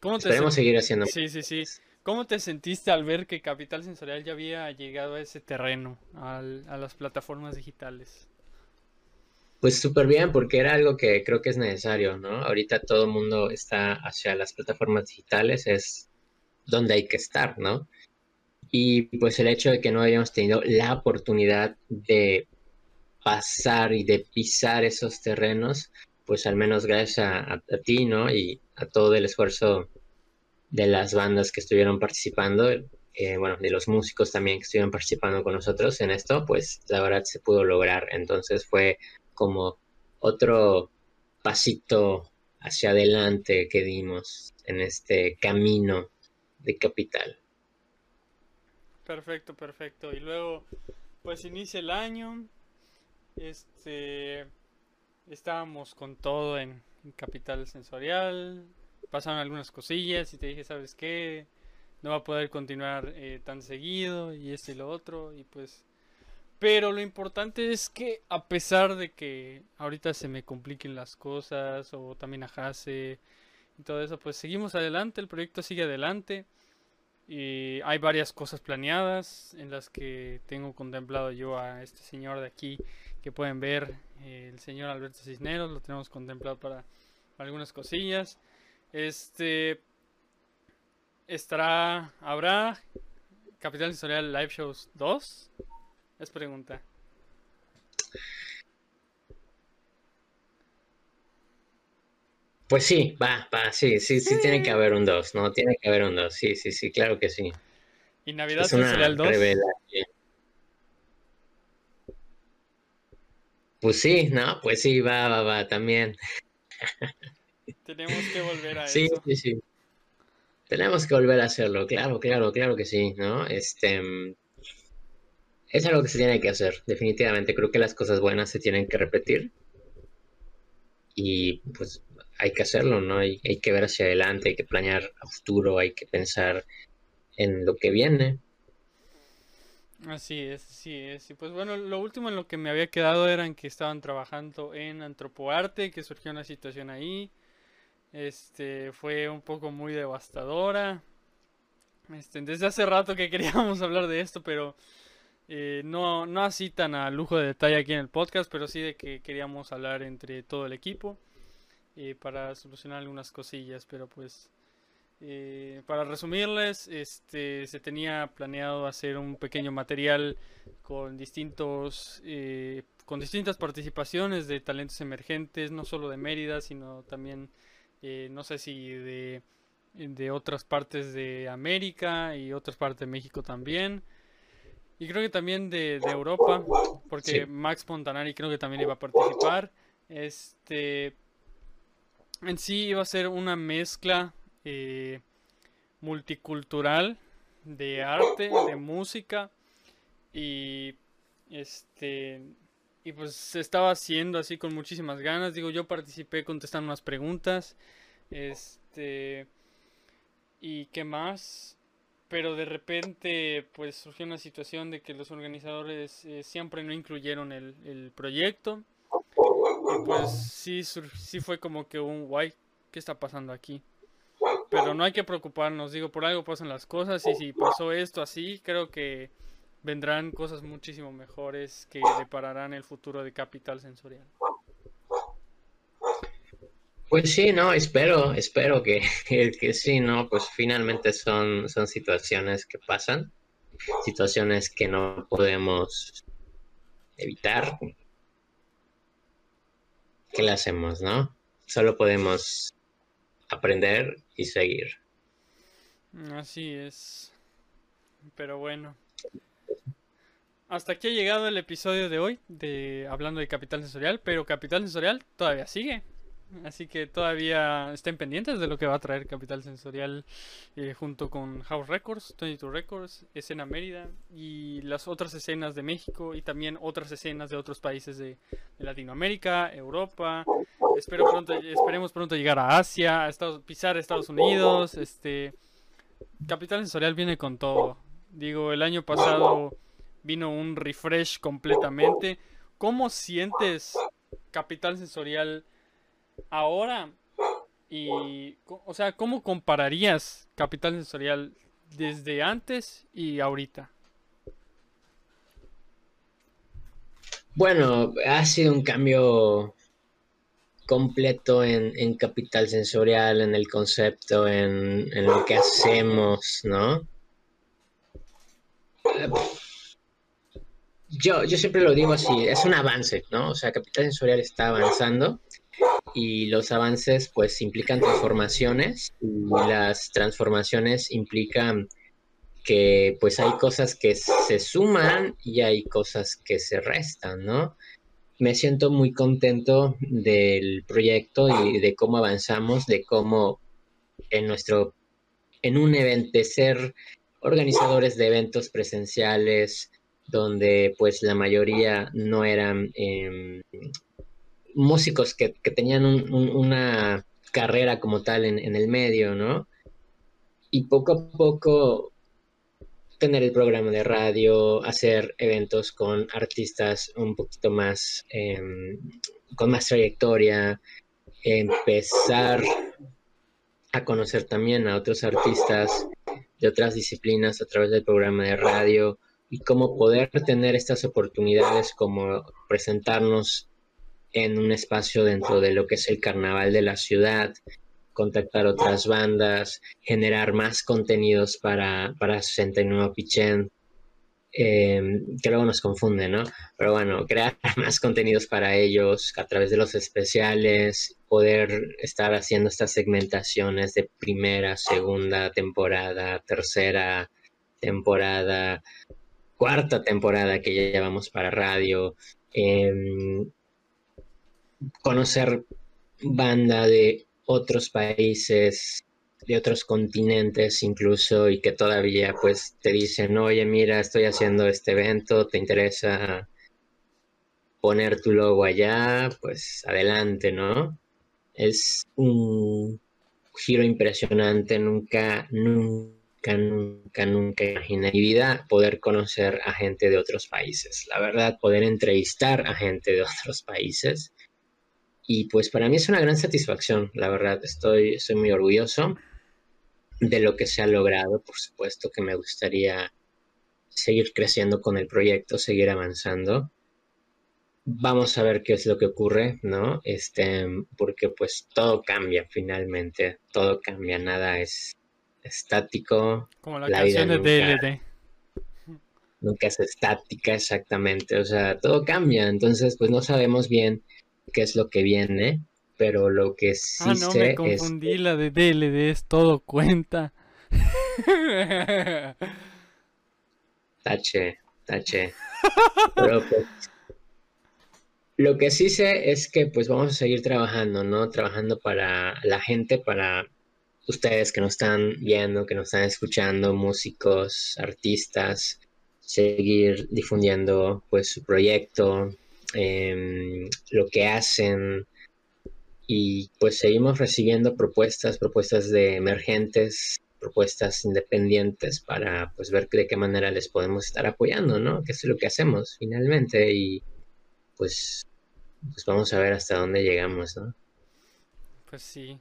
¿Cómo te Esperemos seguir haciendo. Sí, sí, sí. ¿Cómo te sentiste al ver que Capital Sensorial ya había llegado a ese terreno, al- a las plataformas digitales? Pues súper bien, porque era algo que creo que es necesario, ¿no? Ahorita todo el mundo está hacia las plataformas digitales, es donde hay que estar, ¿no? Y pues el hecho de que no habíamos tenido la oportunidad de pasar y de pisar esos terrenos, pues al menos gracias a, ti, ¿no? Y a todo el esfuerzo de las bandas que estuvieron participando, eh, bueno, de los músicos también que estuvieron participando con nosotros en esto, pues la verdad se pudo lograr. Entonces fue como otro pasito hacia adelante que dimos en este camino de capital. Perfecto, perfecto. Y luego, pues inicia el año. Este, estábamos con todo en, Capital Sensorial, pasaron algunas cosillas y te dije, ¿sabes qué? No va a poder continuar eh, tan seguido y esto y lo otro y pues... Pero lo importante es que a pesar de que ahorita se me compliquen las cosas o también a Hase y todo eso, pues seguimos adelante, el proyecto sigue adelante. Y hay varias cosas planeadas en las que tengo contemplado yo a este señor de aquí que pueden ver, eh, el señor Alberto Cisneros, lo tenemos contemplado para algunas cosillas. Este estará, habrá Capital Sensorial Live Shows 2? Es pregunta. Pues sí, va, va, sí, sí, sí, tiene que haber un 2, ¿no? Tiene que haber un 2, sí, sí, sí, claro que sí. ¿Y Navidad Es una Sensorial 2? revelación. Pues sí, no, pues sí, va, va, va, también. Tenemos que volver a Sí, eso. sí, sí. Tenemos que volver a hacerlo, claro, claro, claro que sí, ¿no? Este, mm, es algo que se tiene que hacer, definitivamente. Creo que las cosas buenas se tienen que repetir y pues hay que hacerlo, ¿no? Hay, hay que ver hacia adelante, hay que planear a futuro, hay que pensar en lo que viene. Así es, así es. Y pues bueno, lo último en lo que me había quedado era en que estaban trabajando en Antropoarte, que surgió una situación ahí. Este fue un poco muy devastadora. Este, desde hace rato que queríamos hablar de esto, pero eh, no, no así tan a lujo de detalle aquí en el podcast, pero sí de que queríamos hablar entre todo el equipo eh, para solucionar algunas cosillas, pero pues eh, para resumirles, este, se tenía planeado hacer un pequeño material con distintos, eh, con distintas participaciones de talentos emergentes, no solo de Mérida, sino también, eh, no sé si de, de otras partes de América y otras partes de México también. Y creo que también de, de Europa, porque Sí. Max Montanari creo que también iba a participar. Este, en sí iba a ser una mezcla eh, multicultural de arte, de música y este y pues se estaba haciendo así con muchísimas ganas. Digo, yo participé contestando unas preguntas. Este y qué más, pero de repente pues surgió una situación de que los organizadores eh, siempre no incluyeron el, el proyecto. Y pues sí, sur- sí fue como que un guay, ¿qué está pasando aquí? Pero no hay que preocuparnos, digo, por algo pasan las cosas y si pasó esto así, creo que vendrán cosas muchísimo mejores que depararán el futuro de Capital Sensorial. Pues sí, no, espero, espero que, que, que sí, ¿no? Pues finalmente son, son situaciones que pasan, situaciones que no podemos evitar. ¿Qué le hacemos, no? Solo podemos aprender y seguir. Así es. Pero bueno. Hasta aquí ha llegado el episodio de hoy de hablando de Capital Sensorial, pero Capital Sensorial todavía sigue. Así que todavía estén pendientes de lo que va a traer Capital Sensorial eh, junto con House Records, 22 Records, Escena Mérida y las otras escenas de México y también otras escenas de otros países de, Latinoamérica, Europa. Espero pronto, esperemos pronto llegar a Asia, a pisar Estados Unidos. Este Capital Sensorial viene con todo. Digo, el año pasado vino un refresh completamente. ¿Cómo sientes Capital Sensorial ahora? Y, o sea, ¿cómo compararías Capital Sensorial desde antes y ahorita? Bueno, ha sido un cambio completo en, en capital sensorial, en el concepto, en, en lo que hacemos, ¿no? Yo, yo siempre lo digo así, es un avance, ¿no? O sea, capital sensorial está avanzando y los avances pues implican transformaciones y las transformaciones implican que pues hay cosas que se suman y hay cosas que se restan, ¿no? Me siento muy contento del proyecto y de cómo avanzamos, de cómo en nuestro, en un evento, ser organizadores de eventos presenciales, donde pues la mayoría no eran em, músicos que, que tenían un- un- una carrera como tal en, en el medio, ¿no? Y poco a poco tener el programa de radio, hacer eventos con artistas un poquito más, em, con más trayectoria, empezar a conocer también a otros artistas de otras disciplinas a través del programa de radio y cómo poder tener estas oportunidades como presentarnos en un espacio dentro de lo que es el carnaval de la ciudad, contactar otras bandas, generar más contenidos para, para 69 Pichén, eh, que luego nos confunde, ¿no? Pero bueno, crear más contenidos para ellos a través de los especiales, poder estar haciendo estas segmentaciones de primera, segunda temporada, tercera temporada, cuarta temporada que ya llevamos para radio, em, conocer banda de otros países, de otros continentes incluso, y que todavía pues te dicen, oye, mira, estoy haciendo este evento, ¿te interesa poner tu logo allá? Pues adelante, ¿no? Es un giro impresionante, nunca, nunca, nunca, nunca imaginé mi vida poder conocer a gente de otros países. La verdad, poder entrevistar a gente de otros países. Y pues para mí es una gran satisfacción, la verdad, estoy, estoy muy orgulloso de lo que se ha logrado. Por supuesto que me gustaría seguir creciendo con el proyecto, seguir avanzando. Vamos a ver qué es lo que ocurre, ¿no? Este, porque pues todo cambia finalmente, todo cambia, nada es estático, Como la, La vida canción de nunca- DLD. nunca es estática exactamente, o sea, todo cambia, entonces pues no sabemos bien qué es lo que viene, pero lo que sí ah, no, sé me es confundí. La de DLD es todo cuenta. Tache, tache. Pero pues, lo que sí sé es que pues vamos a seguir trabajando, ¿no? Trabajando para la gente, para ustedes que nos están viendo, que nos están escuchando, músicos, artistas, seguir difundiendo pues su proyecto, em, lo que hacen y pues seguimos recibiendo propuestas, propuestas de emergentes, propuestas independientes para pues ver de qué manera les podemos estar apoyando, ¿no? Que es lo que hacemos finalmente y pues, pues vamos a ver hasta dónde llegamos, ¿no? Pues sí.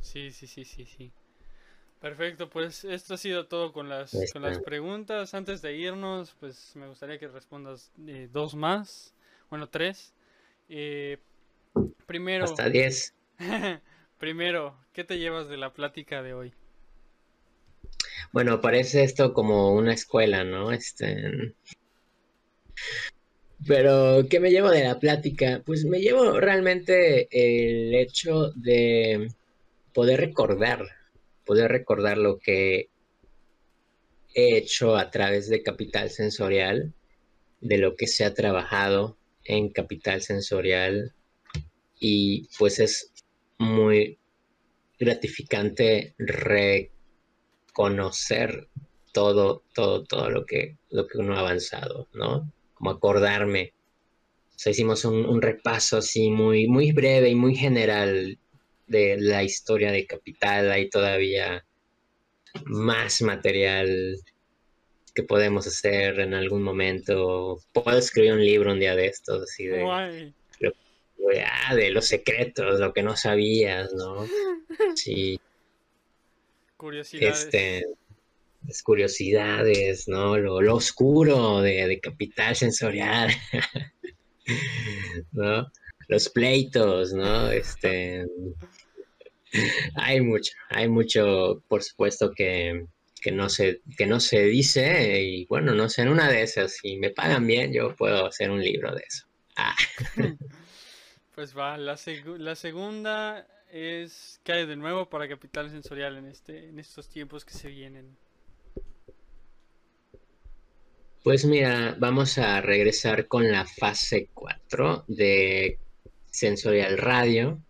Sí, sí, sí, sí, sí. Perfecto, pues esto ha sido todo con las, con las preguntas. Antes de irnos, pues me gustaría que respondas eh, dos más. Bueno, tres. Eh, primero, Hasta 10. primero, ¿qué te llevas de la plática de hoy? Bueno, parece esto como una escuela, ¿no? Este... Pero, ¿qué me llevo de la plática? Pues me llevo realmente el hecho de poder recordar, poder recordar lo que he hecho a través de Capital Sensorial, de lo que se ha trabajado en Capital Sensorial y pues es muy gratificante reconocer todo, todo, todo lo que, lo que uno ha avanzado, ¿no? Como acordarme. O sea, hicimos un, un repaso así muy, muy breve y muy general de la historia de Capital. Hay todavía más material que podemos hacer en algún momento. Puedo escribir un libro un día de estos, así de, Guay. ah, de los secretos, lo que no sabías, ¿no? Sí, Curiosidades. este, las curiosidades, ¿no? Lo, lo oscuro de, de Capital Sensorial, ¿no? Los pleitos, ¿no? Este, hay mucho, hay mucho, por supuesto, que, que no se, que no se dice, y bueno, no sé, en una de esas, si me pagan bien, yo puedo hacer un libro de eso. Ah, Pues va, la, la segunda es ¿qué hay de nuevo para Capital Sensorial en este en estos tiempos que se vienen? Pues mira, vamos a regresar con la fase 4 de Sensorial Radio.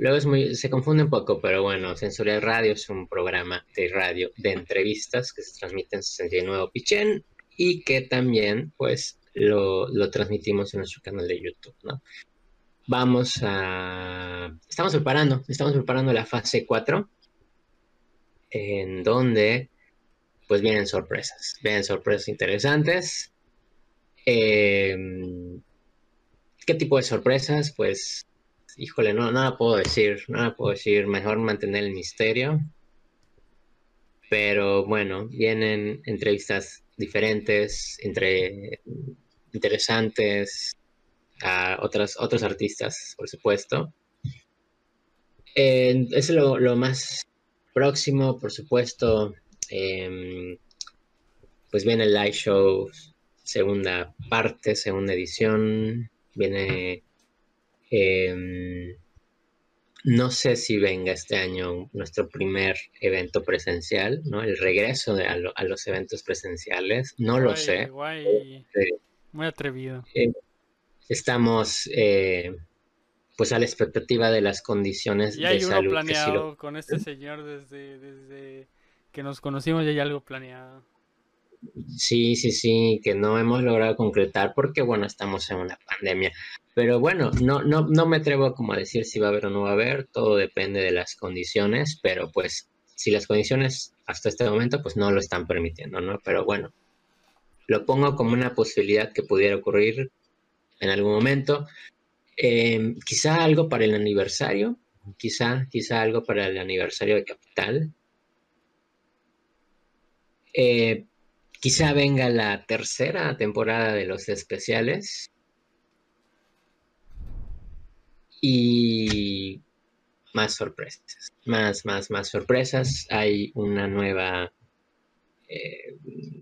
Luego es muy, se confunde un poco, pero bueno, Sensorial Radio es un programa de radio de entrevistas que se transmite en 69 Pichén y que también pues lo, lo transmitimos en nuestro canal de YouTube, ¿no? Vamos a... Estamos preparando, estamos preparando la fase 4 en donde pues vienen sorpresas, vienen sorpresas interesantes. Em, ¿Qué tipo de sorpresas? Pues, híjole, no, nada puedo decir, nada puedo decir, mejor mantener el misterio. Pero bueno, vienen entrevistas diferentes, entre interesantes, a otras, otros artistas, por supuesto. Eh, es lo, más próximo, por supuesto. em, pues viene el live show, segunda parte, segunda edición. Viene. Em, no sé si venga este año nuestro primer evento presencial, ¿no? El regreso de- a, lo- a los eventos presenciales. No lo sé. guay. Eh, Muy atrevido. eh, estamos eh, pues a la expectativa de las condiciones hay de uno salud que sí planeado lo- con este señor desde, desde que nos conocimos, ya hay algo planeado. Sí, sí, sí, que no hemos logrado concretar porque, bueno, estamos en una pandemia. Pero bueno, no, no, no me atrevo como a decir si va a haber o no va a haber, todo depende de las condiciones, pero pues si las condiciones hasta este momento pues no lo están permitiendo, ¿no? Pero bueno, lo pongo como una posibilidad que pudiera ocurrir en algún momento. Eh, quizá algo para el aniversario, quizá, quizá algo para el aniversario de Capital. Eh, Quizá venga la tercera temporada de los especiales. Y más sorpresas. Más, más, más sorpresas. Hay una nueva. eh,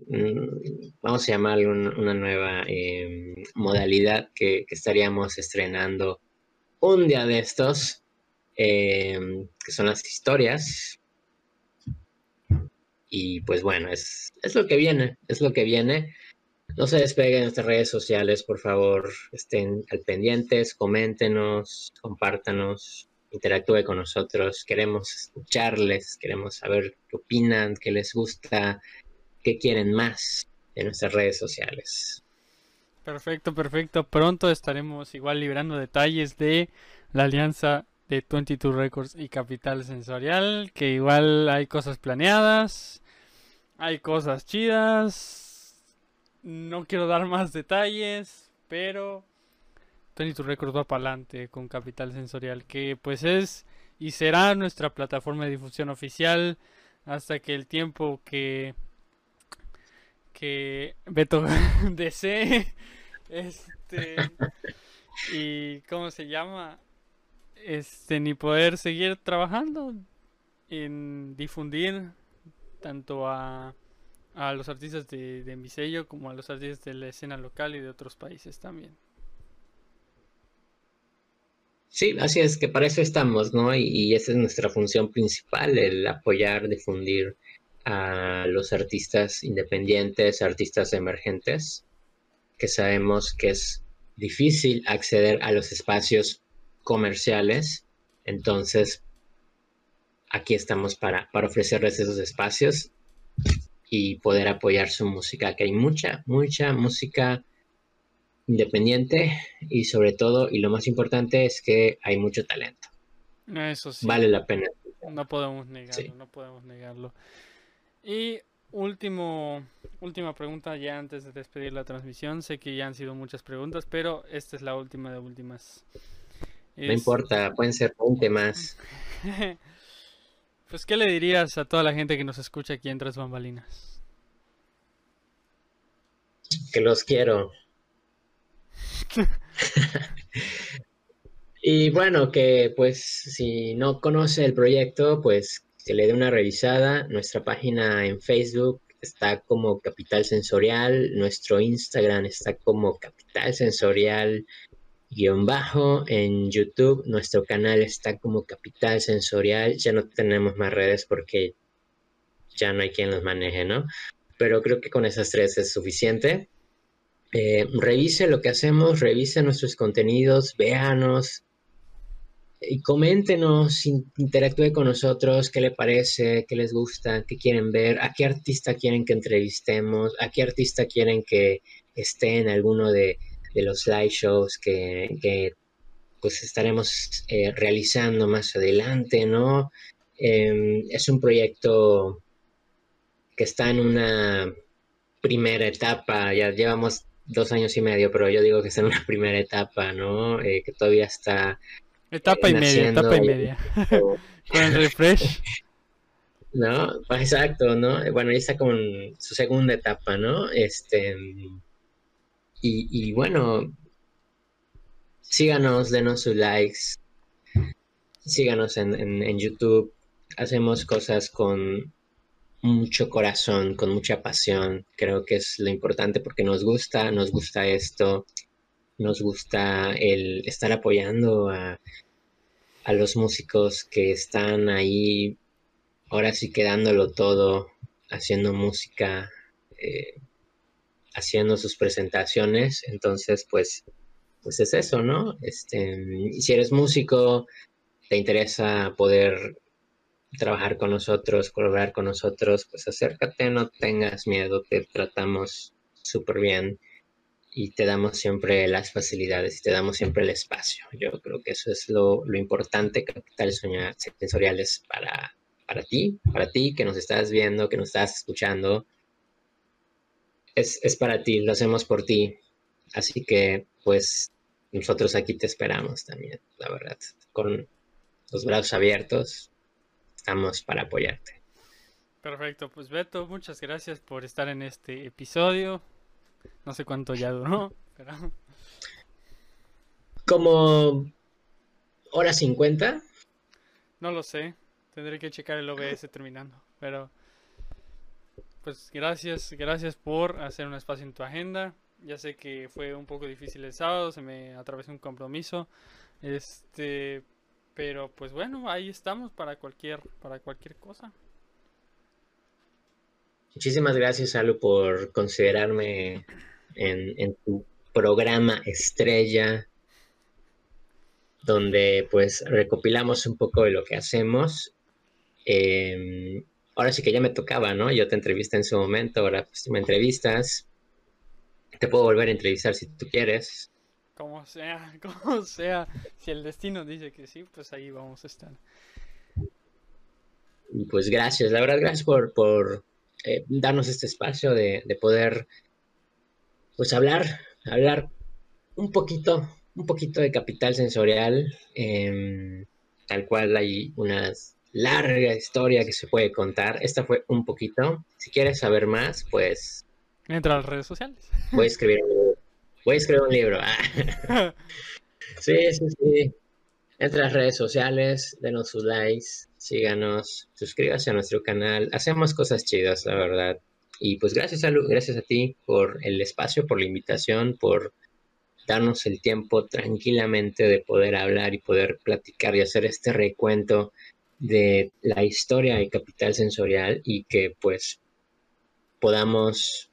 mm, vamos a llamarle un- una nueva eh, modalidad que, estaríamos estrenando un día de estos. eh, que son las historias. Y pues bueno, es, es lo que viene, es lo que viene. No se despeguen de nuestras redes sociales, por favor, estén al pendientes, coméntenos, compártanos, interactúe con nosotros. Queremos escucharles, queremos saber qué opinan, qué les gusta, qué quieren más en nuestras redes sociales. Perfecto, perfecto. Pronto estaremos igual librando detalles de la alianza de 22 Records y Capital Sensorial, que igual hay cosas planeadas, hay cosas chidas. No quiero dar más detalles, pero 22 Records va para adelante con Capital Sensorial, que pues es y será nuestra plataforma de difusión oficial hasta que el tiempo que que Beto desee este y cómo se llama este ni poder seguir trabajando en difundir tanto a, a los artistas de, de como a los artistas de la escena local y de otros países también. Sí, así es que para eso estamos, ¿no? Y, y esa es nuestra función principal, el apoyar, difundir a los artistas independientes, artistas emergentes, que sabemos que es difícil acceder a los espacios comerciales. Entonces, aquí estamos para, para ofrecerles esos espacios y poder apoyar su música, que hay mucha, mucha música independiente y sobre todo, y lo más importante es que hay mucho talento. Eso sí. Vale la pena. No podemos negarlo, Sí. no podemos negarlo. Y último, última pregunta ya antes de despedir la transmisión. Sé que ya han sido muchas preguntas, pero esta es la última de últimas. No importa, pueden ser 20 más. Pues, ¿qué le dirías a toda la gente que nos escucha aquí en Tras Bambalinas? Que los quiero. y bueno, que pues si no conoce el proyecto, pues que le dé una revisada. Nuestra página en Facebook está como Capital Sensorial, nuestro Instagram está como Capital Sensorial guion bajo en YouTube, nuestro canal está como Capital Sensorial, ya no tenemos más redes porque ya no hay quien los maneje, ¿no? Pero creo que con esas tres es suficiente. Eh, revise lo que hacemos, revise nuestros contenidos, véanos, y coméntenos, in- interactúe con nosotros, qué le parece, qué les gusta, qué quieren ver, a qué artista quieren que entrevistemos, a qué artista quieren que esté en alguno de, de los live shows que, que, pues estaremos eh, realizando más adelante, ¿no? Em, es un proyecto que está en una primera etapa, ya llevamos dos años y medio, pero yo digo que está en una primera etapa, ¿no? Eh, que todavía está Etapa y media, naciendo etapa y media. Con el refresh. ¿no? Exacto, ¿no? Bueno, ya está con su segunda etapa, ¿no? Este, y, bueno, síganos, denos sus likes, síganos en, en, en YouTube, hacemos cosas con mucho corazón, con mucha pasión, creo que es lo importante porque nos gusta, nos gusta esto, nos gusta el estar apoyando a, a los músicos que están ahí ahora sí quedándolo todo, haciendo música, eh, haciendo sus presentaciones. Entonces, pues, pues es eso, ¿no? Este, si eres músico, te interesa poder trabajar con nosotros, colaborar con nosotros, pues acércate, no tengas miedo, te tratamos súper bien y te damos siempre las facilidades y te damos siempre el espacio. Yo creo que eso es lo, lo importante, Capital Soña- Sensoriales para, para ti, para ti que nos estás viendo, que nos estás escuchando. Es, es para ti, lo hacemos por ti. Así que, pues, nosotros aquí te esperamos también, la verdad. Con los brazos abiertos, estamos para apoyarte. Perfecto, pues Beto, muchas gracias por estar en este episodio. No sé cuánto ya duró, pero Como hora 50, no lo sé. Tendré que checar el OBS terminando, pero pues gracias, gracias por hacer un espacio en tu agenda. Ya sé que fue un poco difícil el sábado, se me atravesó un compromiso. Este, pero pues bueno, ahí estamos para cualquier para cualquier cosa. Muchísimas gracias, Alu, por considerarme en, tu programa estrella, donde pues recopilamos un poco de lo que hacemos. Eh, ahora sí que ya me tocaba, ¿no? Yo te entrevisté en su momento, ahora pues tú me entrevistas. Te puedo volver a entrevistar si tú quieres. Como sea, como sea. Si el destino dice que sí, pues ahí vamos a estar. Pues gracias, la verdad, gracias por, por eh, darnos este espacio de, de poder, pues hablar, hablar un poquito, un poquito de capital sensorial, em, tal cual hay una larga historia que se puede contar. Esta fue un poquito. Si quieres saber más, pues Entra a las redes sociales. voy a escribir un libro. Voy a escribir un libro. Ah. Sí, sí, sí. Entre las redes sociales, denos sus likes, síganos, suscríbase a nuestro canal. Hacemos cosas chidas, la verdad. Y pues gracias a, Lu- gracias a ti por el espacio, por la invitación, por darnos el tiempo tranquilamente de poder hablar y poder platicar y hacer este recuento de la historia de Capital Sensorial y que pues podamos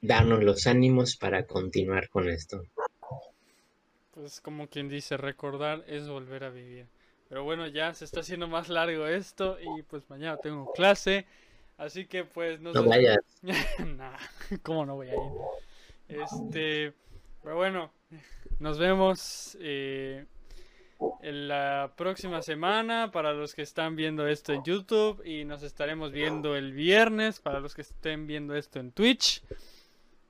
darnos los ánimos para continuar con esto. Pues como quien dice, recordar es volver a vivir. Pero bueno, ya se está haciendo más largo esto y pues mañana tengo clase. Así que pues No des- vayas. Nah, ¿cómo no voy a ir? Este, pero bueno, nos vemos eh, en la próxima semana para los que están viendo esto en YouTube y nos estaremos viendo el viernes para los que estén viendo esto en Twitch.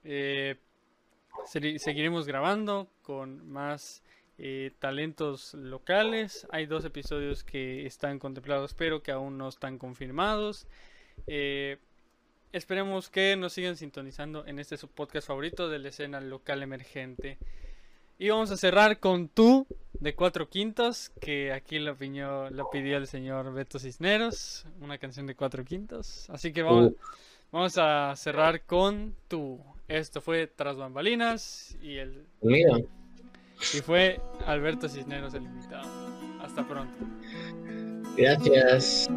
Eh, seguiremos grabando con más eh, talentos locales. Hay dos episodios que están contemplados pero que aún no están confirmados. Eh, Esperemos que nos sigan sintonizando en este su podcast favorito de la escena local emergente. Y vamos a cerrar con tú de cuatro quintos, que aquí la, pidió, la pidió el señor Beto Cisneros, una canción de cuatro quintos. Así que vamos, vamos a cerrar con tú. Esto fue Tras Bambalinas y, el, y fue Alberto Cisneros el invitado. Hasta pronto. Gracias.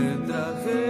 Me trajeron